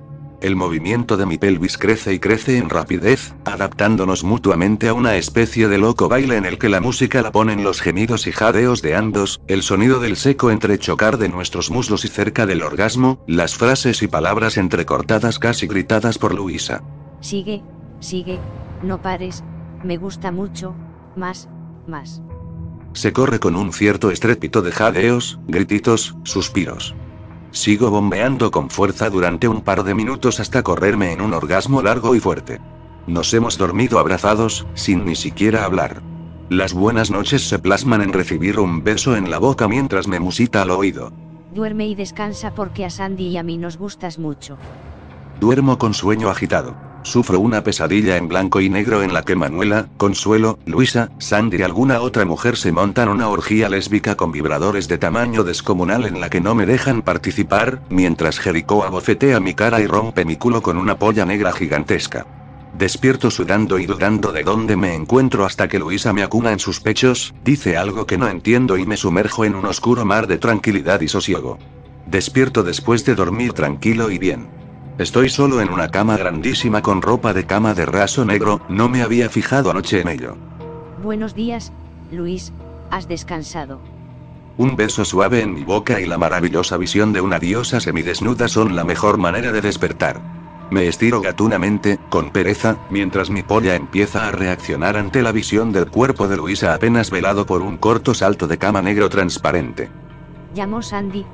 El movimiento de mi pelvis crece y crece en rapidez, adaptándonos mutuamente a una especie de loco baile en el que la música la ponen los gemidos y jadeos de ambos, el sonido del seco entrechocar de nuestros muslos y cerca del orgasmo, las frases y palabras entrecortadas casi gritadas por Luisa. Sigue, sigue, no pares, me gusta mucho, más, más. Se corre con un cierto estrépito de jadeos, grititos, suspiros. Sigo bombeando con fuerza durante un par de minutos hasta correrme en un orgasmo largo y fuerte. Nos hemos dormido abrazados, sin ni siquiera hablar. Las buenas noches se plasman en recibir un beso en la boca mientras me musita al oído. Duerme y descansa porque a Sandy y a mí nos gustas mucho. Duermo con sueño agitado. Sufro una pesadilla en blanco y negro en la que Manuela, Consuelo, Luisa, Sandy y alguna otra mujer se montan una orgía lésbica con vibradores de tamaño descomunal en la que no me dejan participar, mientras Jericó abofetea mi cara y rompe mi culo con una polla negra gigantesca. Despierto sudando y dudando de dónde me encuentro hasta que Luisa me acuna en sus pechos, dice algo que no entiendo y me sumerjo en un oscuro mar de tranquilidad y sosiego. Despierto después de dormir tranquilo y bien. Estoy solo en una cama grandísima con ropa de cama de raso negro, no me había fijado anoche en ello. Buenos días, Luis, ¿has descansado? Un beso suave en mi boca y la maravillosa visión de una diosa semidesnuda son la mejor manera de despertar. Me estiro gatunamente, con pereza, mientras mi polla empieza a reaccionar ante la visión del cuerpo de Luisa apenas velado por un corto salto de cama negro transparente. Llamó Sandy,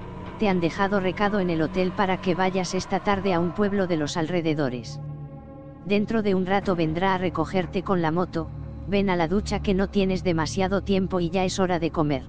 te han dejado recado en el hotel para que vayas esta tarde a un pueblo de los alrededores. Dentro de un rato vendrá a recogerte con la moto, ven a la ducha que no tienes demasiado tiempo y ya es hora de comer.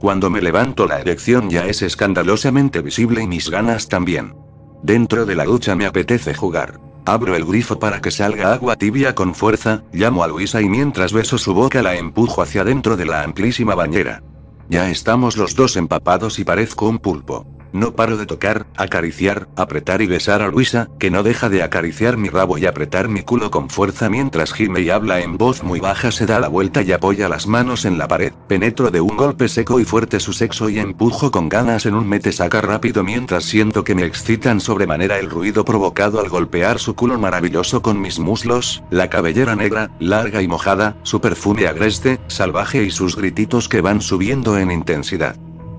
Cuando me levanto la erección ya es escandalosamente visible y mis ganas también. Dentro de la ducha me apetece jugar. Abro el grifo para que salga agua tibia con fuerza, llamo a Luisa y mientras beso su boca la empujo hacia dentro de la amplísima bañera. Ya estamos los dos empapados y parezco un pulpo. No paro de tocar, acariciar, apretar y besar a Luisa, que no deja de acariciar mi rabo y apretar mi culo con fuerza mientras gime y habla en voz muy baja, se da la vuelta y apoya las manos en la pared. Penetro de un golpe seco y fuerte su sexo y empujo con ganas en un mete saca rápido mientras siento que me excitan sobremanera el ruido provocado al golpear su culo maravilloso con mis muslos, la cabellera negra, larga y mojada, su perfume agreste, salvaje y sus grititos que van subiendo en intensidad.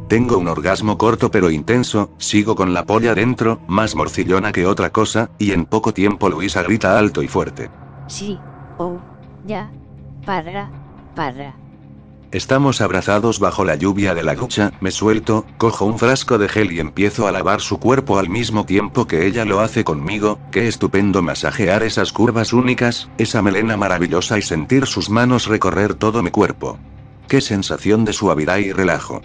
Tengo un orgasmo corto pero intenso, sigo con la polla dentro, más morcillona que otra cosa, y en poco tiempo Luisa grita alto y fuerte. Sí, oh, ya, para, para. Estamos abrazados bajo la lluvia de la ducha, me suelto, cojo un frasco de gel y empiezo a lavar su cuerpo al mismo tiempo que ella lo hace conmigo, qué estupendo masajear esas curvas únicas, esa melena maravillosa y sentir sus manos recorrer todo mi cuerpo. Qué sensación de suavidad y relajo.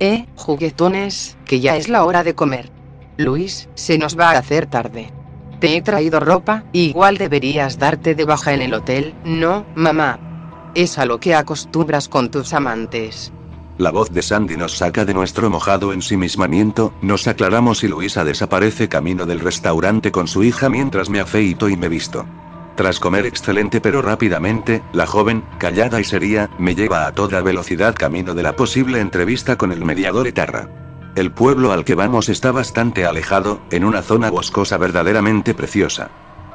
Eh, juguetones, que ya es la hora de comer. Luis, se nos va a hacer tarde. Te he traído ropa, igual deberías darte de baja en el hotel, ¿no, mamá? Es a lo que acostumbras con tus amantes. La voz de Sandy nos saca de nuestro mojado ensimismamiento, nos aclaramos y Luisa desaparece camino del restaurante con su hija mientras me afeito y me visto. Tras comer excelente pero rápidamente, la joven, callada y seria, me lleva a toda velocidad camino de la posible entrevista con el mediador Etarra. El pueblo al que vamos está bastante alejado, en una zona boscosa verdaderamente preciosa.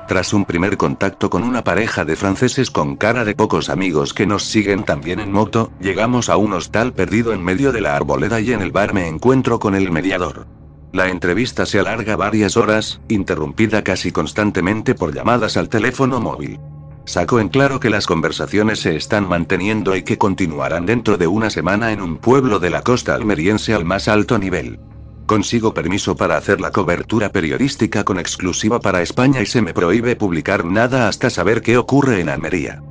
Tras un primer contacto con una pareja de franceses con cara de pocos amigos que nos siguen también en moto, llegamos a un hostal perdido en medio de la arboleda y en el bar me encuentro con el mediador. La entrevista se alarga varias horas, interrumpida casi constantemente por llamadas al teléfono móvil. Saco en claro que las conversaciones se están manteniendo y que continuarán dentro de una semana en un pueblo de la costa almeriense al más alto nivel. Consigo permiso para hacer la cobertura periodística con exclusiva para España y se me prohíbe publicar nada hasta saber qué ocurre en Almería.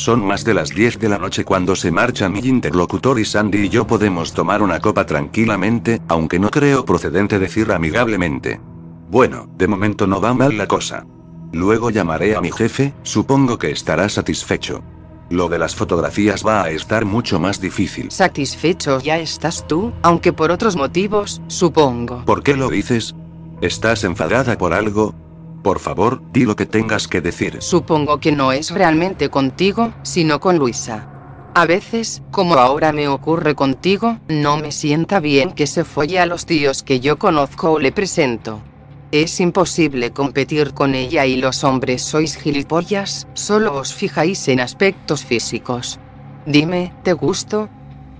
Son más de las 10 de la noche cuando se marcha mi interlocutor y Sandy y yo podemos tomar una copa tranquilamente, aunque no creo procedente decir amigablemente. Bueno, de momento no va mal la cosa. Luego llamaré a mi jefe, supongo que estará satisfecho. Lo de las fotografías va a estar mucho más difícil. Satisfecho ya estás tú, aunque por otros motivos, supongo. ¿Por qué lo dices? ¿Estás enfadada por algo? Por favor, di lo que tengas que decir. Supongo que no es realmente contigo, sino con Luisa. A veces, como ahora me ocurre contigo, no me sienta bien que se folle a los tíos que yo conozco o le presento. Es imposible competir con ella y los hombres sois gilipollas, solo os fijáis en aspectos físicos. Dime, ¿te gusto?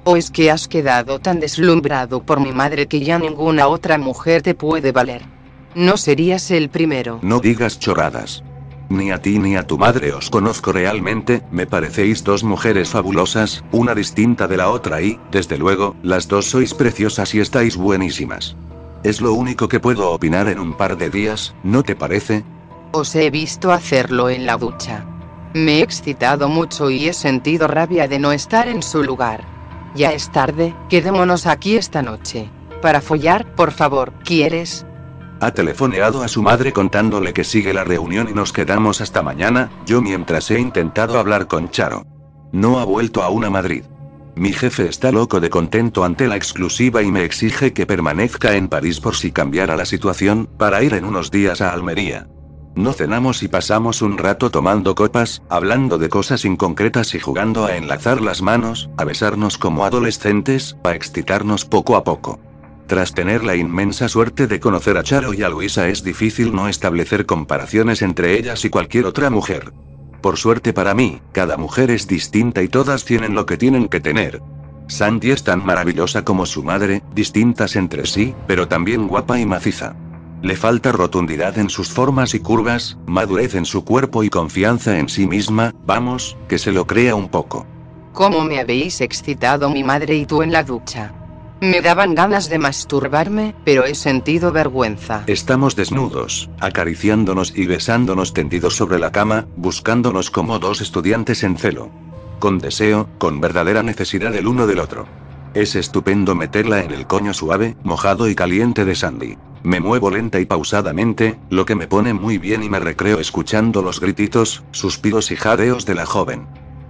¿O es que has quedado tan deslumbrado por mi madre que ya ninguna otra mujer te puede valer? No serías el primero. No digas chorradas. Ni a ti ni a tu madre os conozco realmente, me parecéis dos mujeres fabulosas, una distinta de la otra y, desde luego, las dos sois preciosas y estáis buenísimas. Es lo único que puedo opinar en un par de días, ¿no te parece? Os he visto hacerlo en la ducha. Me he excitado mucho y he sentido rabia de no estar en su lugar. Ya es tarde, quedémonos aquí esta noche. Para follar, por favor, ¿quieres? Ha telefoneado a su madre contándole que sigue la reunión y nos quedamos hasta mañana, yo mientras he intentado hablar con Charo. No ha vuelto aún a Madrid. Mi jefe está loco de contento ante la exclusiva y me exige que permanezca en París por si cambiara la situación, para ir en unos días a Almería. No cenamos y pasamos un rato tomando copas, hablando de cosas inconcretas y jugando a enlazar las manos, a besarnos como adolescentes, a excitarnos poco a poco. Tras tener la inmensa suerte de conocer a Charo y a Luisa es difícil no establecer comparaciones entre ellas y cualquier otra mujer. Por suerte para mí, cada mujer es distinta y todas tienen lo que tienen que tener. Sandy es tan maravillosa como su madre, distintas entre sí, pero también guapa y maciza. Le falta rotundidad en sus formas y curvas, madurez en su cuerpo y confianza en sí misma, vamos, que se lo crea un poco. ¿Cómo me habéis excitado mi madre y tú en la ducha? Me daban ganas de masturbarme, pero he sentido vergüenza. Estamos desnudos, acariciándonos y besándonos tendidos sobre la cama, buscándonos como dos estudiantes en celo. Con deseo, con verdadera necesidad el uno del otro. Es estupendo meterla en el coño suave, mojado y caliente de Sandy. Me muevo lenta y pausadamente, lo que me pone muy bien y me recreo escuchando los grititos, suspiros y jadeos de la joven.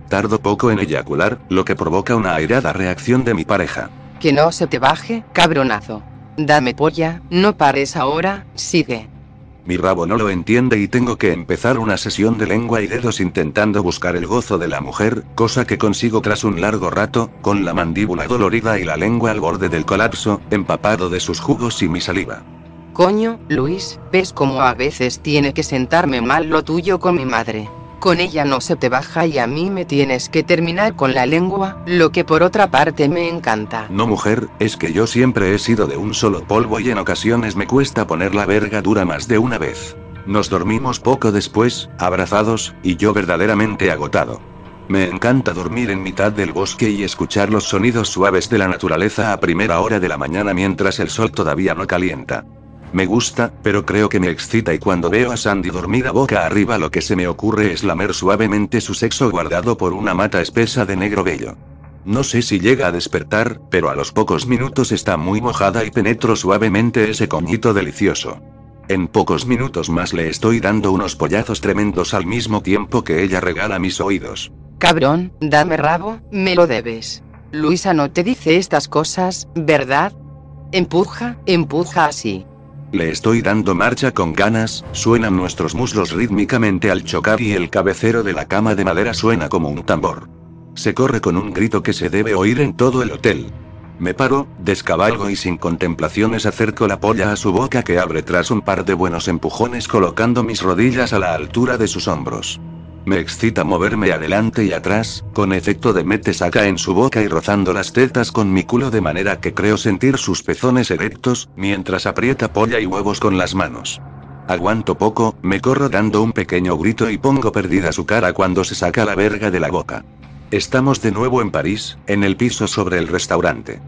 Tardo poco en eyacular, lo que provoca una airada reacción de mi pareja. Que no se te baje, cabronazo. Dame polla, no pares ahora, sigue. Mi rabo no lo entiende y tengo que empezar una sesión de lengua y dedos intentando buscar el gozo de la mujer, cosa que consigo tras un largo rato, con la mandíbula dolorida y la lengua al borde del colapso, empapado de sus jugos y mi saliva. Coño, Luis, ¿ves cómo a veces tiene que sentarme mal lo tuyo con mi madre? Con ella no se te baja y a mí me tienes que terminar con la lengua, lo que por otra parte me encanta. No mujer, es que yo siempre he sido de un solo polvo y en ocasiones me cuesta poner la verga dura más de una vez. Nos dormimos poco después, abrazados, y yo verdaderamente agotado. Me encanta dormir en mitad del bosque y escuchar los sonidos suaves de la naturaleza a primera hora de la mañana mientras el sol todavía no calienta. Me gusta, pero creo que me excita y cuando veo a Sandy dormida boca arriba lo que se me ocurre es lamer suavemente su sexo guardado por una mata espesa de negro vello. No sé si llega a despertar, pero a los pocos minutos está muy mojada y penetro suavemente ese coñito delicioso. En pocos minutos más le estoy dando unos pollazos tremendos al mismo tiempo que ella regala mis oídos. Cabrón, dame rabo, me lo debes. Luisa no te dice estas cosas, ¿verdad? Empuja, empuja así. Le estoy dando marcha con ganas, suenan nuestros muslos rítmicamente al chocar y el cabecero de la cama de madera suena como un tambor. Se corre con un grito que se debe oír en todo el hotel. Me paro, descabalgo y sin contemplaciones acerco la polla a su boca que abre tras un par de buenos empujones colocando mis rodillas a la altura de sus hombros. Me excita moverme adelante y atrás, con efecto de mete saca en su boca y rozando las tetas con mi culo de manera que creo sentir sus pezones erectos, mientras aprieta polla y huevos con las manos. Aguanto poco, me corro dando un pequeño grito y pongo perdida su cara cuando se saca la verga de la boca. Estamos de nuevo en París, en el piso sobre el restaurante.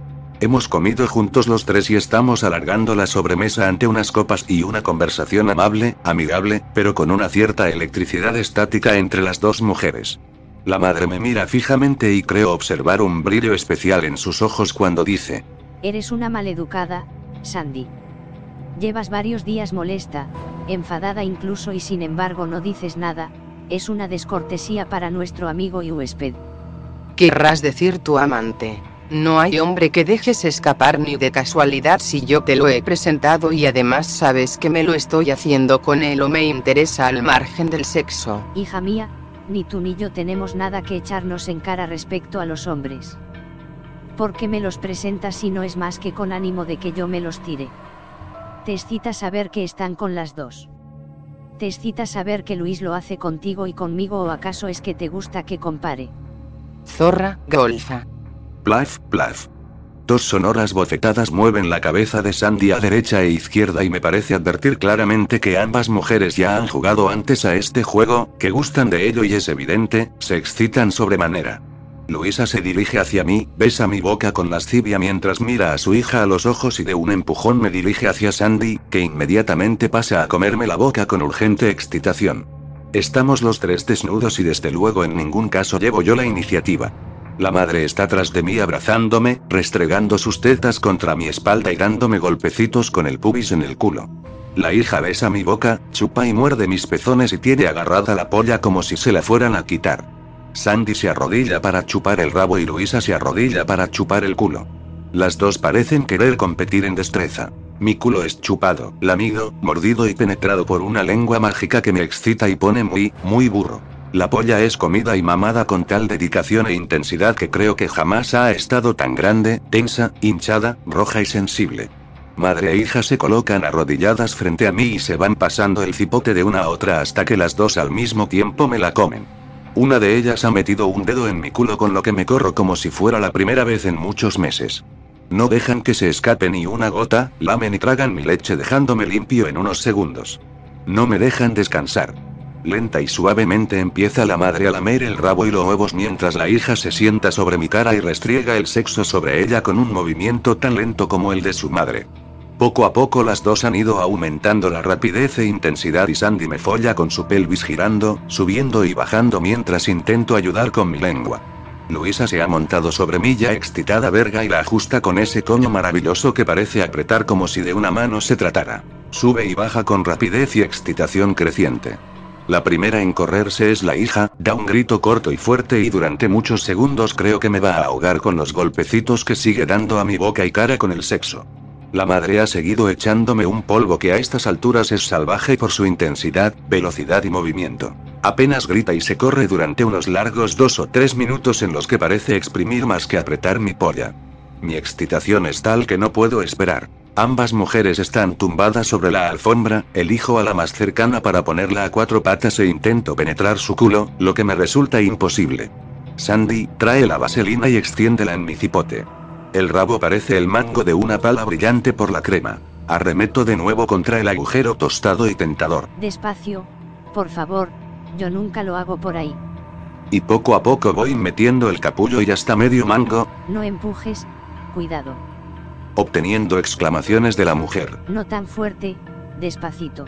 Hemos comido juntos los tres y estamos alargando la sobremesa ante unas copas y una conversación amable, amigable, pero con una cierta electricidad estática entre las dos mujeres. La madre me mira fijamente y creo observar un brillo especial en sus ojos cuando dice, Eres una maleducada, Sandy. Llevas varios días molesta, enfadada incluso y sin embargo no dices nada, es una descortesía para nuestro amigo y huésped. Querrás decir tu amante. No hay hombre que dejes escapar ni de casualidad si yo te lo he presentado y además sabes que me lo estoy haciendo con él o me interesa al margen del sexo. Hija mía, ni tú ni yo tenemos nada que echarnos en cara respecto a los hombres. ¿Por qué me los presentas si no es más que con ánimo de que yo me los tire? Te excita saber que están con las dos. Te excita saber que Luis lo hace contigo y conmigo o acaso es que te gusta que compare. Zorra, golfa. Plaf, plaf. Dos sonoras bofetadas mueven la cabeza de Sandy a derecha e izquierda y me parece advertir claramente que ambas mujeres ya han jugado antes a este juego, que gustan de ello y es evidente, se excitan sobremanera. Luisa se dirige hacia mí, besa mi boca con lascivia mientras mira a su hija a los ojos y de un empujón me dirige hacia Sandy, que inmediatamente pasa a comerme la boca con urgente excitación. Estamos los tres desnudos y desde luego en ningún caso llevo yo la iniciativa. La madre está tras de mí abrazándome, restregando sus tetas contra mi espalda y dándome golpecitos con el pubis en el culo. La hija besa mi boca, chupa y muerde mis pezones y tiene agarrada la polla como si se la fueran a quitar. Sandy se arrodilla para chupar el rabo y Luisa se arrodilla para chupar el culo. Las dos parecen querer competir en destreza. Mi culo es chupado, lamido, mordido y penetrado por una lengua mágica que me excita y pone muy, muy burro. La polla es comida y mamada con tal dedicación e intensidad que creo que jamás ha estado tan grande, tensa, hinchada, roja y sensible. Madre e hija se colocan arrodilladas frente a mí y se van pasando el cipote de una a otra hasta que las dos al mismo tiempo me la comen. Una de ellas ha metido un dedo en mi culo con lo que me corro como si fuera la primera vez en muchos meses. No dejan que se escape ni una gota, lamen y tragan mi leche dejándome limpio en unos segundos. No me dejan descansar. Lenta y suavemente empieza la madre a lamer el rabo y los huevos mientras la hija se sienta sobre mi cara y restriega el sexo sobre ella con un movimiento tan lento como el de su madre. Poco a poco las dos han ido aumentando la rapidez e intensidad y Sandy me folla con su pelvis girando, subiendo y bajando mientras intento ayudar con mi lengua. Luisa se ha montado sobre mí ya excitada verga y la ajusta con ese coño maravilloso que parece apretar como si de una mano se tratara. Sube y baja con rapidez y excitación creciente. La primera en correrse es la hija, da un grito corto y fuerte y durante muchos segundos creo que me va a ahogar con los golpecitos que sigue dando a mi boca y cara con el sexo. La madre ha seguido echándome un polvo que a estas alturas es salvaje por su intensidad, velocidad y movimiento. Apenas grita y se corre durante unos largos dos o tres minutos en los que parece exprimir más que apretar mi polla. Mi excitación es tal que no puedo esperar. Ambas mujeres están tumbadas sobre la alfombra, elijo a la más cercana para ponerla a cuatro patas e intento penetrar su culo, lo que me resulta imposible. Sandy, trae la vaselina y extiéndela en mi cipote. El rabo parece el mango de una pala brillante por la crema. Arremeto de nuevo contra el agujero tostado y tentador. Despacio, por favor, yo nunca lo hago por ahí. Y poco a poco voy metiendo el capullo y hasta medio mango, No empujes, cuidado. obteniendo exclamaciones de la mujer, No tan fuerte, despacito.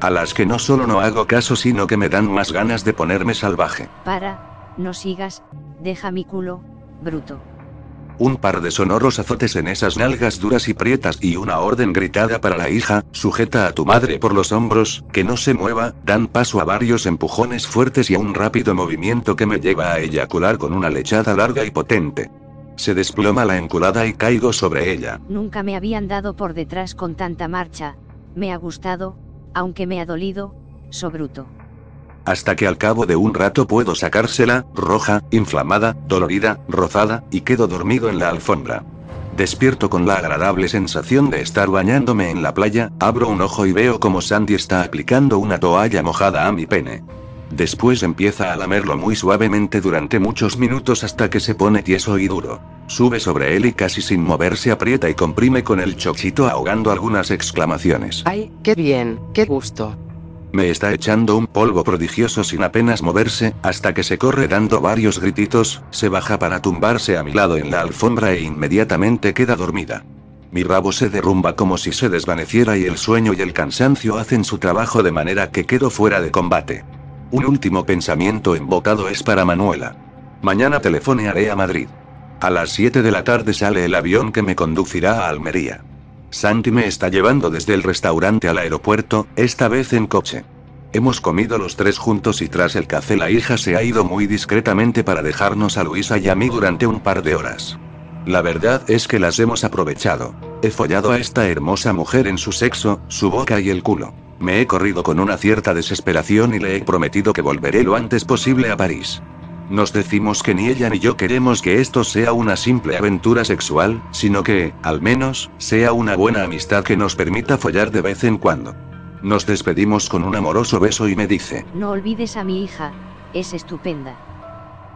a las que no solo no hago caso sino que me dan más ganas de ponerme salvaje. Para, no sigas, deja mi culo, bruto. Un par de sonoros azotes en esas nalgas duras y prietas y una orden gritada para la hija, sujeta a tu madre por los hombros, que no se mueva, dan paso a varios empujones fuertes y a un rápido movimiento que me lleva a eyacular con una lechada larga y potente. Se desploma la enculada y caigo sobre ella. Nunca me habían dado por detrás con tanta marcha. Me ha gustado, aunque me ha dolido, so bruto. Hasta que al cabo de un rato puedo sacársela, roja, inflamada, dolorida, rozada, y quedo dormido en la alfombra. Despierto con la agradable sensación de estar bañándome en la playa, abro un ojo y veo como Sandy está aplicando una toalla mojada a mi pene. Después empieza a lamerlo muy suavemente durante muchos minutos hasta que se pone tieso y duro. Sube sobre él y casi sin moverse aprieta y comprime con el chochito ahogando algunas exclamaciones. ¡Ay, qué bien, qué gusto! Me está echando un polvo prodigioso sin apenas moverse, hasta que se corre dando varios grititos, se baja para tumbarse a mi lado en la alfombra e inmediatamente queda dormida. Mi rabo se derrumba como si se desvaneciera y el sueño y el cansancio hacen su trabajo de manera que quedo fuera de combate. Un último pensamiento embotado es para Manuela. Mañana telefonearé a Madrid. A las 7 de la tarde sale el avión que me conducirá a Almería. Santi me está llevando desde el restaurante al aeropuerto, esta vez en coche. Hemos comido los tres juntos y tras el café la hija se ha ido muy discretamente para dejarnos a Luisa y a mí durante un par de horas. La verdad es que las hemos aprovechado. He follado a esta hermosa mujer en su sexo, su boca y el culo. Me he corrido con una cierta desesperación y le he prometido que volveré lo antes posible a París. Nos decimos que ni ella ni yo queremos que esto sea una simple aventura sexual, sino que, al menos, sea una buena amistad que nos permita follar de vez en cuando. Nos despedimos con un amoroso beso y me dice, No olvides a mi hija, es estupenda.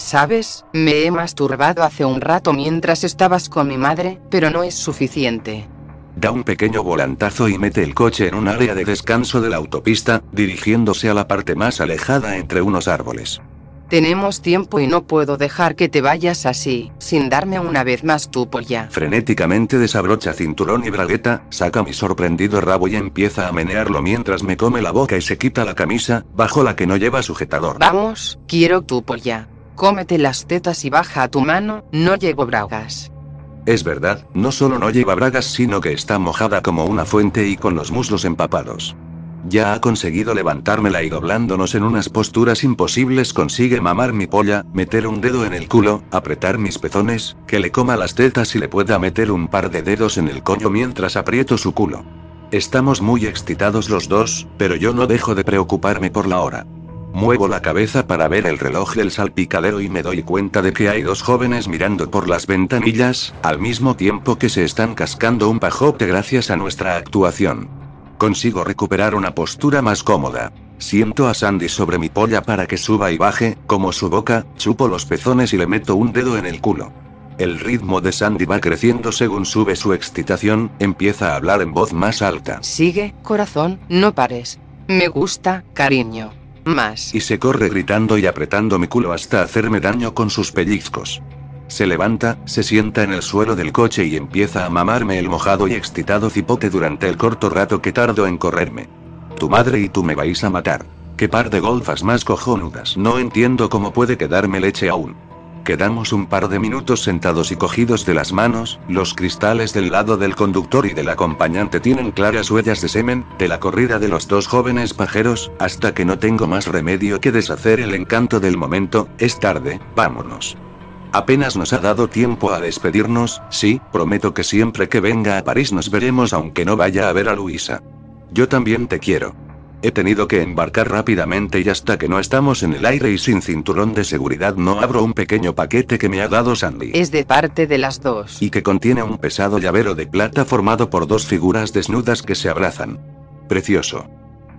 ¿Sabes? Me he masturbado hace un rato mientras estabas con mi madre, pero no es suficiente. da un pequeño volantazo y mete el coche en un área de descanso de la autopista, dirigiéndose a la parte más alejada entre unos árboles. Tenemos tiempo y no puedo dejar que te vayas así, sin darme una vez más tu polla. Frenéticamente desabrocha cinturón y bragueta, saca mi sorprendido rabo y empieza a menearlo mientras me come la boca y se quita la camisa, bajo la que no lleva sujetador. Vamos, quiero tu polla. Cómete las tetas y baja a tu mano, no llevo bragas. Es verdad, no solo no lleva bragas, sino que está mojada como una fuente y con los muslos empapados. Ya ha conseguido levantármela y doblándonos en unas posturas imposibles consigue mamar mi polla, meter un dedo en el culo, apretar mis pezones, que le coma las tetas y le pueda meter un par de dedos en el coño mientras aprieto su culo. Estamos muy excitados los dos, pero yo no dejo de preocuparme por la hora. Muevo la cabeza para ver el reloj del salpicadero y me doy cuenta de que hay dos jóvenes mirando por las ventanillas, al mismo tiempo que se están cascando un pajote gracias a nuestra actuación. Consigo recuperar una postura más cómoda. Siento a Sandy sobre mi polla para que suba y baje, como su boca, chupo los pezones y le meto un dedo en el culo. El ritmo de Sandy va creciendo según sube su excitación, empieza a hablar en voz más alta. Sigue, corazón, no pares. Me gusta, cariño. Más. Y se corre gritando y apretando mi culo hasta hacerme daño con sus pellizcos. Se levanta, se sienta en el suelo del coche y empieza a mamarme el mojado y excitado cipote durante el corto rato que tardo en correrme. Tu madre y tú me vais a matar. Qué par de golfas más cojonudas. No entiendo cómo puede quedarme leche aún. Quedamos un par de minutos sentados y cogidos de las manos, los cristales del lado del conductor y del acompañante tienen claras huellas de semen, de la corrida de los dos jóvenes pajeros, hasta que no tengo más remedio que deshacer el encanto del momento, es tarde, vámonos. Apenas nos ha dado tiempo a despedirnos, sí, prometo que siempre que venga a París nos veremos aunque no vaya a ver a Luisa. Yo también te quiero. He tenido que embarcar rápidamente y hasta que no estamos en el aire y sin cinturón de seguridad no abro un pequeño paquete que me ha dado Sandy. Es de parte de las dos. Y que contiene un pesado llavero de plata formado por dos figuras desnudas que se abrazan. Precioso.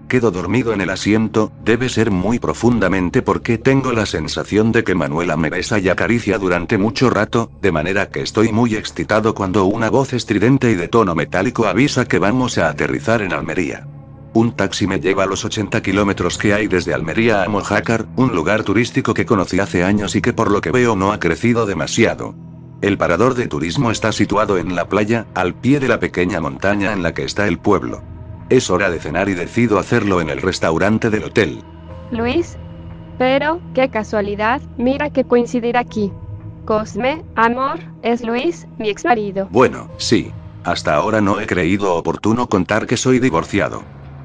Quedo dormido en el asiento, debe ser muy profundamente porque tengo la sensación de que Manuela me besa y acaricia durante mucho rato, de manera que estoy muy excitado cuando una voz estridente y de tono metálico avisa que vamos a aterrizar en Almería. Un taxi me lleva a los 80 kilómetros que hay desde Almería a Mojácar, un lugar turístico que conocí hace años y que por lo que veo no ha crecido demasiado. El parador de turismo está situado en la playa, al pie de la pequeña montaña en la que está el pueblo. Es hora de cenar y decido hacerlo en el restaurante del hotel. Luis. Pero, qué casualidad, mira que coincidir aquí. Cosme, amor, es Luis, mi ex marido. Bueno, sí. Hasta ahora no he creído oportuno contar que soy divorciado.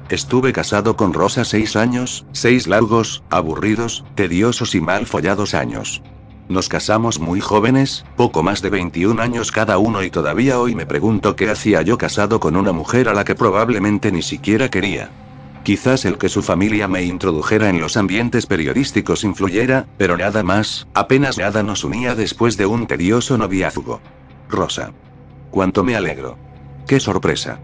Estuve casado con Rosa seis años, seis largos, aburridos, tediosos y mal follados años. Nos casamos muy jóvenes, poco más de 21 años cada uno y todavía hoy me pregunto qué hacía yo casado con una mujer a la que probablemente ni siquiera quería. Quizás el que su familia me introdujera en los ambientes periodísticos influyera, pero nada más, apenas nada nos unía después de un tedioso noviazgo. Rosa. Cuánto me alegro. Qué sorpresa.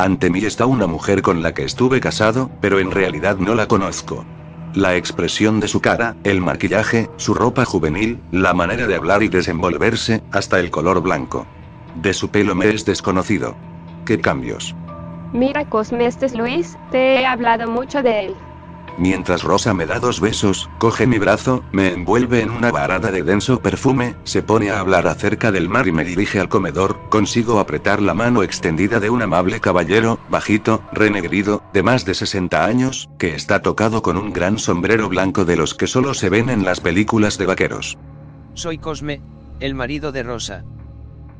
Ante mí está una mujer con la que estuve casado, pero en realidad no la conozco. La expresión de su cara, el maquillaje, su ropa juvenil, la manera de hablar y desenvolverse, hasta el color blanco. De su pelo me es desconocido. ¿Qué cambios? Mira Cosme, este es Luis, te he hablado mucho de él. Mientras Rosa me da dos besos, coge mi brazo, me envuelve en una varada de denso perfume, se pone a hablar acerca del mar y me dirige al comedor, consigo apretar la mano extendida de un amable caballero, bajito, renegrido, de más de 60 años, que está tocado con un gran sombrero blanco de los que solo se ven en las películas de vaqueros. Soy Cosme, el marido de Rosa.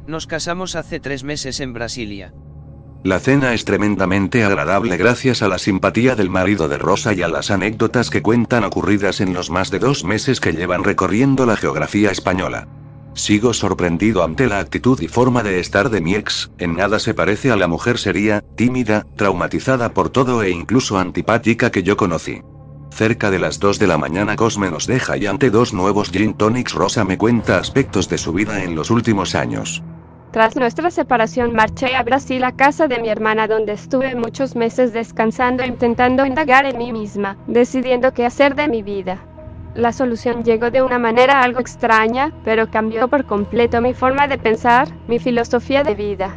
Nos casamos hace tres meses en Brasilia. La cena es tremendamente agradable gracias a la simpatía del marido de Rosa y a las anécdotas que cuentan ocurridas en los más de dos meses que llevan recorriendo la geografía española. Sigo sorprendido ante la actitud y forma de estar de mi ex, en nada se parece a la mujer seria, tímida, traumatizada por todo e incluso antipática que yo conocí. Cerca de las 2 de la mañana Cosme nos deja y ante dos nuevos gin tonics Rosa me cuenta aspectos de su vida en los últimos años. Tras nuestra separación marché a Brasil a casa de mi hermana donde estuve muchos meses descansando intentando indagar en mí misma, decidiendo qué hacer de mi vida. La solución llegó de una manera algo extraña, pero cambió por completo mi forma de pensar, mi filosofía de vida.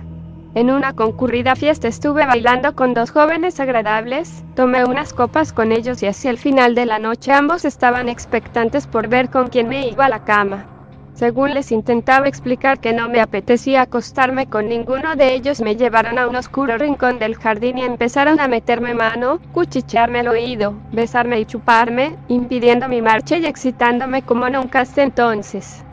En una concurrida fiesta estuve bailando con dos jóvenes agradables, tomé unas copas con ellos y hacia el final de la noche ambos estaban expectantes por ver con quién me iba a la cama. Según les intentaba explicar que no me apetecía acostarme con ninguno de ellos, me llevaron a un oscuro rincón del jardín y empezaron a meterme mano, cuchichearme el oído, besarme y chuparme, impidiendo mi marcha y excitándome como nunca hasta entonces.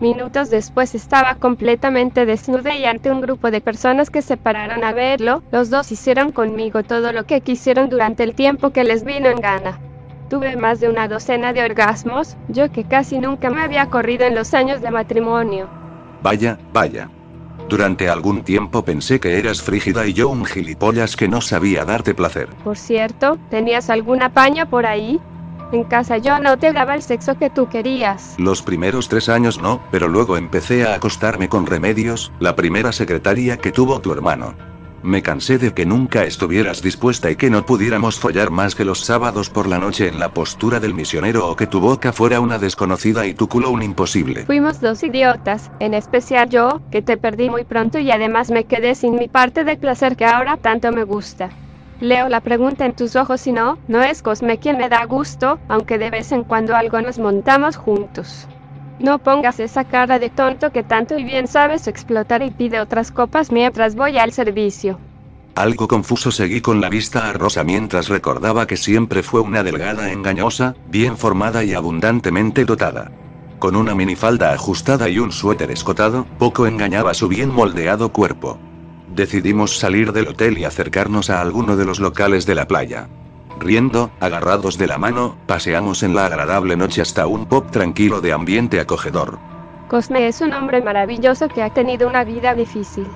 Minutos después estaba completamente desnuda y ante un grupo de personas que se pararon a verlo, los dos hicieron conmigo todo lo que quisieron durante el tiempo que les vino en gana. Tuve más de una docena de orgasmos, yo que casi nunca me había corrido en los años de matrimonio. Vaya, vaya. Durante algún tiempo pensé que eras frígida y yo un gilipollas que no sabía darte placer. Por cierto, ¿tenías alguna paña por ahí? En casa yo no te daba el sexo que tú querías. Los primeros tres años no, pero luego empecé a acostarme con remedios, la primera secretaria que tuvo tu hermano. Me cansé de que nunca estuvieras dispuesta y que no pudiéramos follar más que los sábados por la noche en la postura del misionero o que tu boca fuera una desconocida y tu culo un imposible. Fuimos dos idiotas, en especial yo, que te perdí muy pronto y además me quedé sin mi parte de placer que ahora tanto me gusta. Leo la pregunta en tus ojos y no, no es Cosme quien me da gusto, aunque de vez en cuando algo nos montamos juntos. No pongas esa cara de tonto que tanto y bien sabes explotar y pide otras copas mientras voy al servicio. Algo confuso seguí con la vista a Rosa mientras recordaba que siempre fue una delgada engañosa, bien formada y abundantemente dotada. Con una minifalda ajustada y un suéter escotado, poco engañaba su bien moldeado cuerpo. Decidimos salir del hotel y acercarnos a alguno de los locales de la playa. Riendo, agarrados de la mano, paseamos en la agradable noche hasta un pop tranquilo de ambiente acogedor. Cosme es un hombre maravilloso que ha tenido una vida difícil.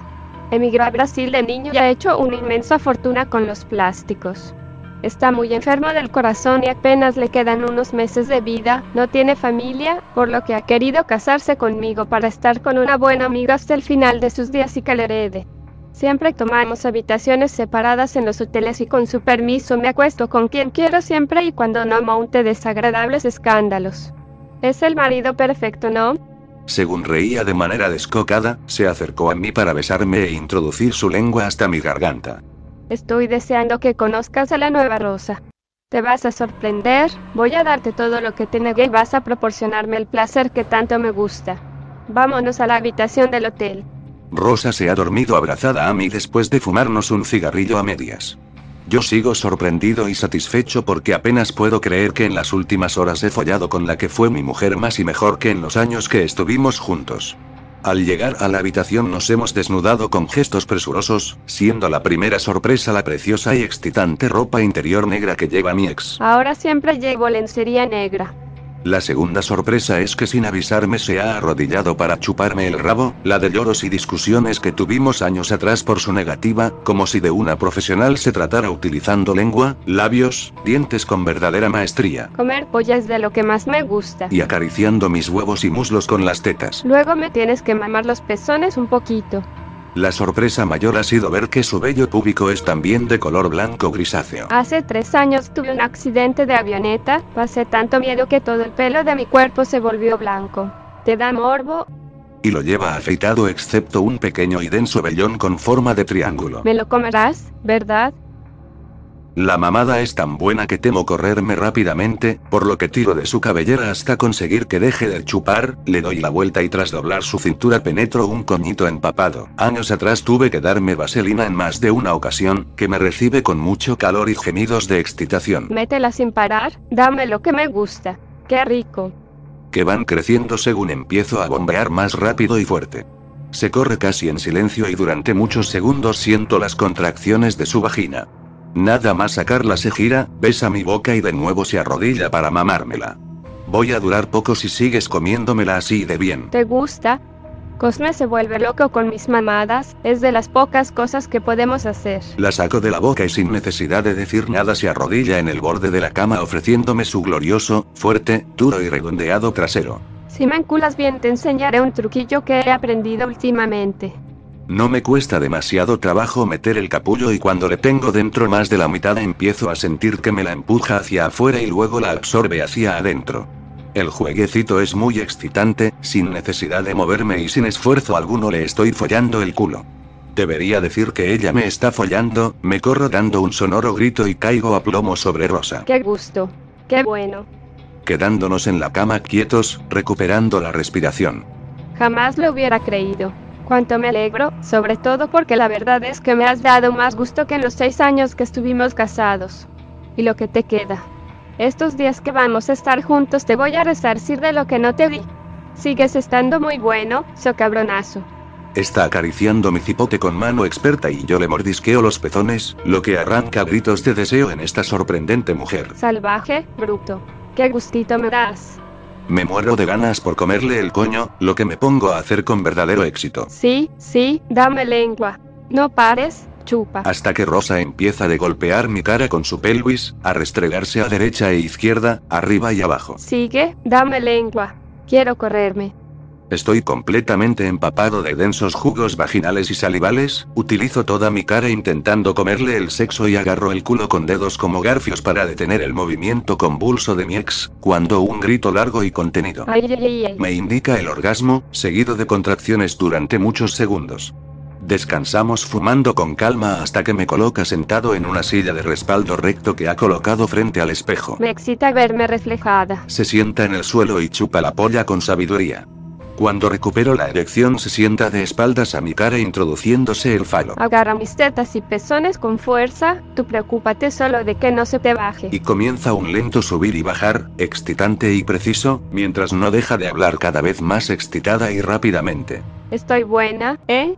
Emigró a Brasil de niño y ha hecho una inmensa fortuna con los plásticos. Está muy enfermo del corazón y apenas le quedan unos meses de vida, no tiene familia, por lo que ha querido casarse conmigo para estar con una buena amiga hasta el final de sus días y que le herede. Siempre tomamos habitaciones separadas en los hoteles y con su permiso me acuesto con quien quiero siempre y cuando no monte desagradables escándalos. Es el marido perfecto, ¿no? Según reía de manera descocada, se acercó a mí para besarme e introducir su lengua hasta mi garganta. Estoy deseando que conozcas a la nueva Rosa. Te vas a sorprender, voy a darte todo lo que te negué y vas a proporcionarme el placer que tanto me gusta. Vámonos a la habitación del hotel. Rosa se ha dormido abrazada a mí después de fumarnos un cigarrillo a medias. Yo sigo sorprendido y satisfecho porque apenas puedo creer que en las últimas horas he follado con la que fue mi mujer más y mejor que en los años que estuvimos juntos. Al llegar a la habitación nos hemos desnudado con gestos presurosos, siendo la primera sorpresa la preciosa y excitante ropa interior negra que lleva mi ex. Ahora siempre llevo lencería negra. La segunda sorpresa es que sin avisarme se ha arrodillado para chuparme el rabo, la de lloros y discusiones que tuvimos años atrás por su negativa, como si de una profesional se tratara utilizando lengua, labios, dientes con verdadera maestría. Comer polla es de lo que más me gusta. Y acariciando mis huevos y muslos con las tetas. Luego me tienes que mamar los pezones un poquito. La sorpresa mayor ha sido ver que su vello púbico es también de color blanco grisáceo. Hace tres años tuve un accidente de avioneta, pasé tanto miedo que todo el pelo de mi cuerpo se volvió blanco. ¿Te da morbo? Y lo lleva afeitado excepto un pequeño y denso vellón con forma de triángulo. Me lo comerás, ¿verdad? La mamada es tan buena que temo correrme rápidamente, por lo que tiro de su cabellera hasta conseguir que deje de chupar, le doy la vuelta y tras doblar su cintura penetro un coñito empapado. Años atrás tuve que darme vaselina en más de una ocasión, que me recibe con mucho calor y gemidos de excitación. Métela sin parar, dame lo que me gusta. Qué rico. Que van creciendo según empiezo a bombear más rápido y fuerte. Se corre casi en silencio y durante muchos segundos siento las contracciones de su vagina. Nada más sacarla se gira, besa mi boca y de nuevo se arrodilla para mamármela. Voy a durar poco si sigues comiéndomela así de bien. ¿Te gusta? Cosme se vuelve loco con mis mamadas, es de las pocas cosas que podemos hacer. La saco de la boca y sin necesidad de decir nada se arrodilla en el borde de la cama ofreciéndome su glorioso, fuerte, duro y redondeado trasero. Si me enculas bien te enseñaré un truquillo que he aprendido últimamente. No me cuesta demasiado trabajo meter el capullo y cuando le tengo dentro más de la mitad empiezo a sentir que me la empuja hacia afuera y luego la absorbe hacia adentro. El jueguecito es muy excitante, sin necesidad de moverme y sin esfuerzo alguno le estoy follando el culo. Debería decir que ella me está follando, me corro dando un sonoro grito y caigo a plomo sobre Rosa. Qué gusto. Qué bueno. Quedándonos en la cama quietos, recuperando la respiración. Jamás lo hubiera creído. Cuánto me alegro, sobre todo porque la verdad es que me has dado más gusto que en los seis años que estuvimos casados. Y lo que te queda. Estos días que vamos a estar juntos te voy a resarcir de lo que no te di. Sigues estando muy bueno, so cabronazo. Está acariciando mi cipote con mano experta y yo le mordisqueo los pezones, lo que arranca gritos de deseo en esta sorprendente mujer. Salvaje, bruto. Qué gustito me das. Me muero de ganas por comerle el coño, lo que me pongo a hacer con verdadero éxito. Sí, sí, dame lengua. No pares, chupa. Hasta que Rosa empieza de golpear mi cara con su pelvis, a restregarse a derecha e izquierda, arriba y abajo. Sigue, dame lengua. Quiero correrme. Estoy completamente empapado de densos jugos vaginales y salivales, utilizo toda mi cara intentando comerle el sexo y agarro el culo con dedos como garfios para detener el movimiento convulso de mi ex, cuando un grito largo y contenido me indica el orgasmo, seguido de contracciones durante muchos segundos. Descansamos fumando con calma hasta que me coloca sentado en una silla de respaldo recto que ha colocado frente al espejo. Me excita verme reflejada. Se sienta en el suelo y chupa la polla con sabiduría. Cuando recupero la erección se sienta de espaldas a mi cara introduciéndose el falo. Agarra mis tetas y pezones con fuerza, tú preocúpate solo de que no se te baje. Y comienza un lento subir y bajar, excitante y preciso, mientras no deja de hablar cada vez más excitada y rápidamente. Estoy buena, ¿eh?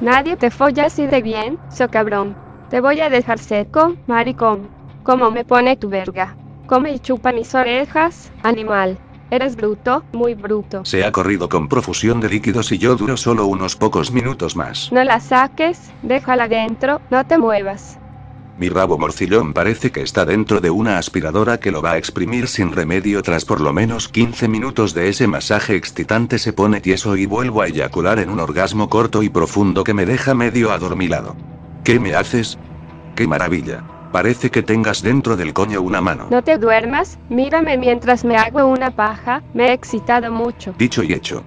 Nadie te folla así de bien, so cabrón. Te voy a dejar seco, maricón. ¿Cómo me pone tu verga? Come y chupa mis orejas, animal. Eres bruto, muy bruto. Se ha corrido con profusión de líquidos y yo duro solo unos pocos minutos más. No la saques, déjala dentro, no te muevas. Mi rabo morcillón parece que está dentro de una aspiradora que lo va a exprimir sin remedio tras por lo menos 15 minutos de ese masaje excitante se pone tieso y vuelvo a eyacular en un orgasmo corto y profundo que me deja medio adormilado. ¿Qué me haces? ¡Qué maravilla! Parece que tengas dentro del coño una mano. No te duermas, mírame mientras me hago una paja, me he excitado mucho. Dicho y hecho.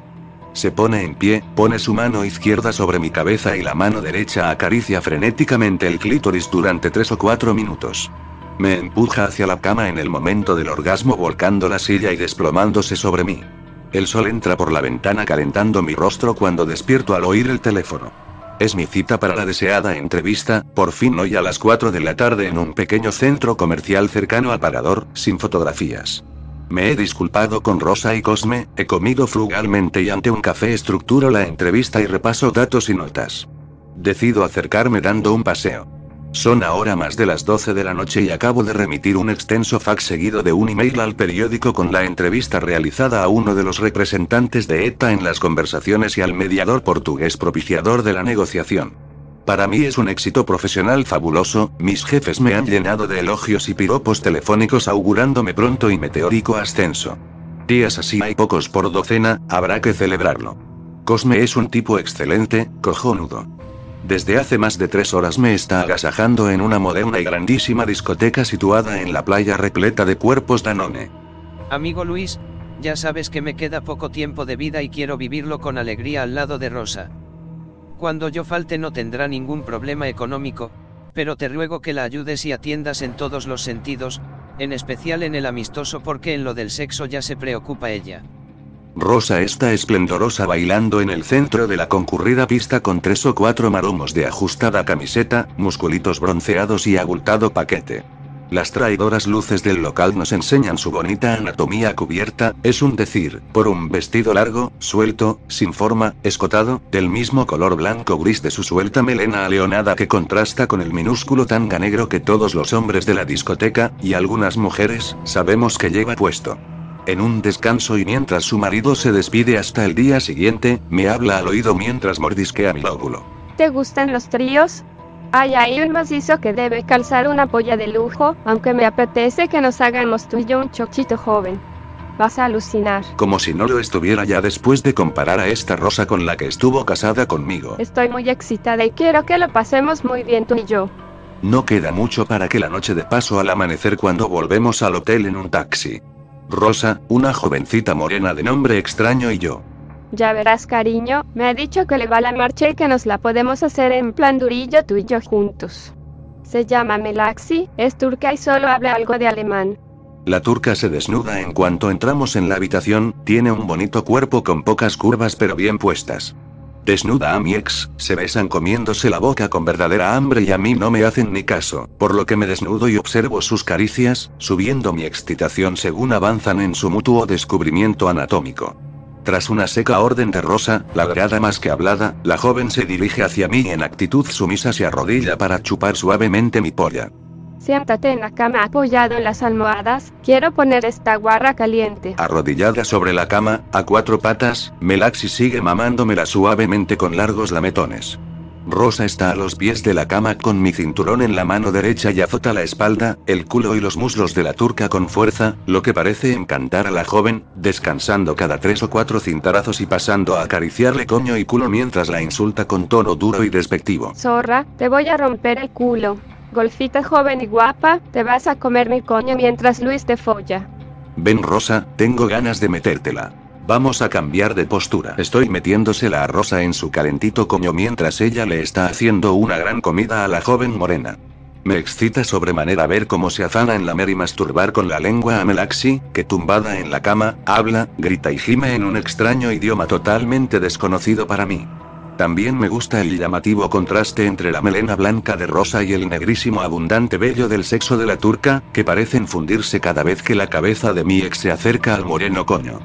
Se pone en pie, pone su mano izquierda sobre mi cabeza y la mano derecha acaricia frenéticamente el clítoris durante tres o cuatro minutos. Me empuja hacia la cama en el momento del orgasmo volcando la silla y desplomándose sobre mí. El sol entra por la ventana calentando mi rostro cuando despierto al oír el teléfono. Es mi cita para la deseada entrevista, por fin hoy a las 4 de la tarde en un pequeño centro comercial cercano al parador, sin fotografías. Me he disculpado con Rosa y Cosme, he comido frugalmente y ante un café estructuro la entrevista y repaso datos y notas. Decido acercarme dando un paseo. Son ahora más de las 12 de la noche y acabo de remitir un extenso fax seguido de un email al periódico con la entrevista realizada a uno de los representantes de ETA en las conversaciones y al mediador portugués propiciador de la negociación. Para mí es un éxito profesional fabuloso, mis jefes me han llenado de elogios y piropos telefónicos augurándome pronto y meteórico ascenso. Días así hay pocos por docena, habrá que celebrarlo. Cosme es un tipo excelente, cojonudo. Desde hace más de tres horas me está agasajando en una moderna y grandísima discoteca situada en la playa repleta de cuerpos Danone. Amigo Luis, ya sabes que me queda poco tiempo de vida y quiero vivirlo con alegría al lado de Rosa. Cuando yo falte no tendrá ningún problema económico, pero te ruego que la ayudes y atiendas en todos los sentidos, en especial en el amistoso porque en lo del sexo ya se preocupa ella. Rosa está esplendorosa bailando en el centro de la concurrida pista con tres o cuatro maromos de ajustada camiseta, musculitos bronceados y abultado paquete. Las traidoras luces del local nos enseñan su bonita anatomía cubierta, es un decir, por un vestido largo, suelto, sin forma, escotado, del mismo color blanco gris de su suelta melena aleonada que contrasta con el minúsculo tanga negro que todos los hombres de la discoteca, y algunas mujeres, sabemos que lleva puesto. En un descanso y mientras su marido se despide hasta el día siguiente, me habla al oído mientras mordisquea mi lóbulo. ¿Te gustan los tríos? Hay ahí un macizo que debe calzar una polla de lujo, aunque me apetece que nos hagamos tú y yo un chochito joven. Vas a alucinar. Como si no lo estuviera ya después de comparar a esta Rosa con la que estuvo casada conmigo. Estoy muy excitada y quiero que lo pasemos muy bien tú y yo. No queda mucho para que la noche de paso al amanecer cuando volvemos al hotel en un taxi. Rosa, una jovencita morena de nombre extraño y yo. Ya verás, cariño, me ha dicho que le va la marcha y que nos la podemos hacer en plan durillo tú y yo juntos. Se llama Melaxi, es turca y solo habla algo de alemán. La turca se desnuda en cuanto entramos en la habitación, tiene un bonito cuerpo con pocas curvas pero bien puestas. Desnuda a mi ex, se besan comiéndose la boca con verdadera hambre y a mí no me hacen ni caso, por lo que me desnudo y observo sus caricias, subiendo mi excitación según avanzan en su mutuo descubrimiento anatómico. Tras una seca orden de Rosa, ladrada más que hablada, la joven se dirige hacia mí y en actitud sumisa se arrodilla para chupar suavemente mi polla. Siéntate en la cama apoyado en las almohadas, quiero poner esta guarra caliente. Arrodillada sobre la cama, a cuatro patas, Melaxi sigue mamándomela suavemente con largos lametones. Rosa está a los pies de la cama con mi cinturón en la mano derecha y azota la espalda, el culo y los muslos de la turca con fuerza, lo que parece encantar a la joven, descansando cada tres o cuatro cintarazos y pasando a acariciarle coño y culo mientras la insulta con tono duro y despectivo. Zorra, te voy a romper el culo. Golfita joven y guapa, te vas a comer mi coño mientras Luis te folla. Ven Rosa, tengo ganas de metértela. Vamos a cambiar de postura. Estoy metiéndosela a Rosa en su calentito coño mientras ella le está haciendo una gran comida a la joven morena. Me excita sobremanera ver cómo se afana en lamer y masturbar con la lengua a Melaxi, que tumbada en la cama, habla, grita y gime en un extraño idioma totalmente desconocido para mí. También me gusta el llamativo contraste entre la melena blanca de Rosa y el negrísimo abundante vello del sexo de la turca, que parecen fundirse cada vez que la cabeza de mi ex se acerca al moreno coño.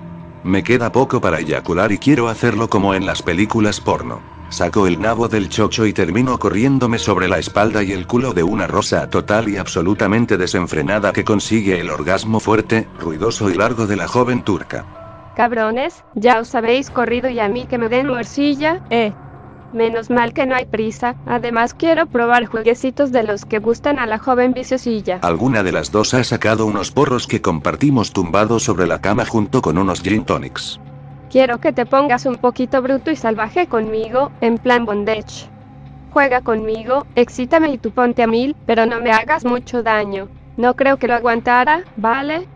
Me queda poco para eyacular y quiero hacerlo como en las películas porno. Saco el nabo del chocho y termino corriéndome sobre la espalda y el culo de una rosa total y absolutamente desenfrenada que consigue el orgasmo fuerte, ruidoso y largo de la joven turca. Cabrones, ya os habéis corrido y a mí que me den morcilla, eh. Menos mal que no hay prisa, además quiero probar jueguecitos de los que gustan a la joven viciosilla. Alguna de las dos ha sacado unos porros que compartimos tumbados sobre la cama junto con unos gin tonics. Quiero que te pongas un poquito bruto y salvaje conmigo, en plan bondage. Juega conmigo, excítame y tú ponte a mil, pero no me hagas mucho daño. No creo que lo aguantara, ¿vale?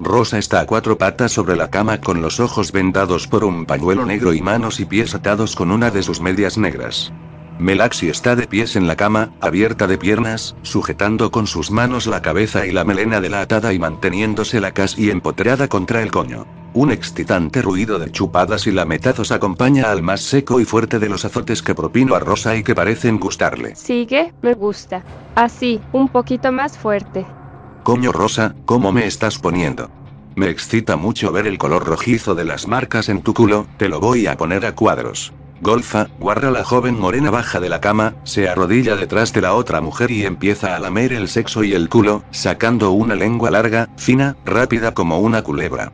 Rosa está a cuatro patas sobre la cama con los ojos vendados por un pañuelo negro y manos y pies atados con una de sus medias negras. Melaxi está de pies en la cama, abierta de piernas, sujetando con sus manos la cabeza y la melena de la atada y manteniéndose casi empotrada contra el coño. Un excitante ruido de chupadas y lametazos acompaña al más seco y fuerte de los azotes que propino a Rosa y que parecen gustarle. Sigue, me gusta. Así, un poquito más fuerte. Coño Rosa, ¿cómo me estás poniendo? Me excita mucho ver el color rojizo de las marcas en tu culo, te lo voy a poner a cuadros. Golfa, guarda la joven morena baja de la cama, se arrodilla detrás de la otra mujer y empieza a lamer el sexo y el culo, sacando una lengua larga, fina, rápida como una culebra.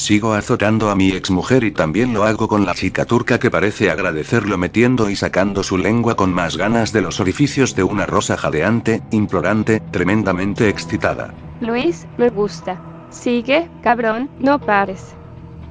Sigo azotando a mi exmujer y también lo hago con la chica turca que parece agradecerlo metiendo y sacando su lengua con más ganas de los orificios de una rosa jadeante, implorante, tremendamente excitada. Luis, me gusta. Sigue, cabrón, no pares.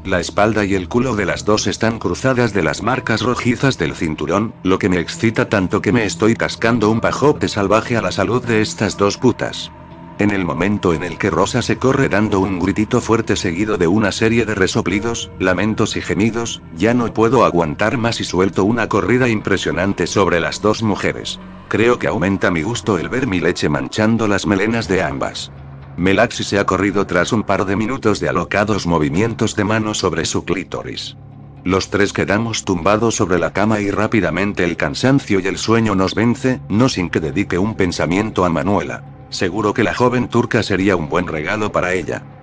La espalda y el culo de las dos están cruzadas de las marcas rojizas del cinturón, lo que me excita tanto que me estoy cascando un pajote salvaje a la salud de estas dos putas. En el momento en el que Rosa se corre dando un gritito fuerte seguido de una serie de resoplidos, lamentos y gemidos, ya no puedo aguantar más y suelto una corrida impresionante sobre las dos mujeres. Creo que aumenta mi gusto el ver mi leche manchando las melenas de ambas. Melaxi se ha corrido tras un par de minutos de alocados movimientos de mano sobre su clítoris. Los tres quedamos tumbados sobre la cama y rápidamente el cansancio y el sueño nos vence, no sin que dedique un pensamiento a Manuela. Seguro que la joven turca sería un buen regalo para ella.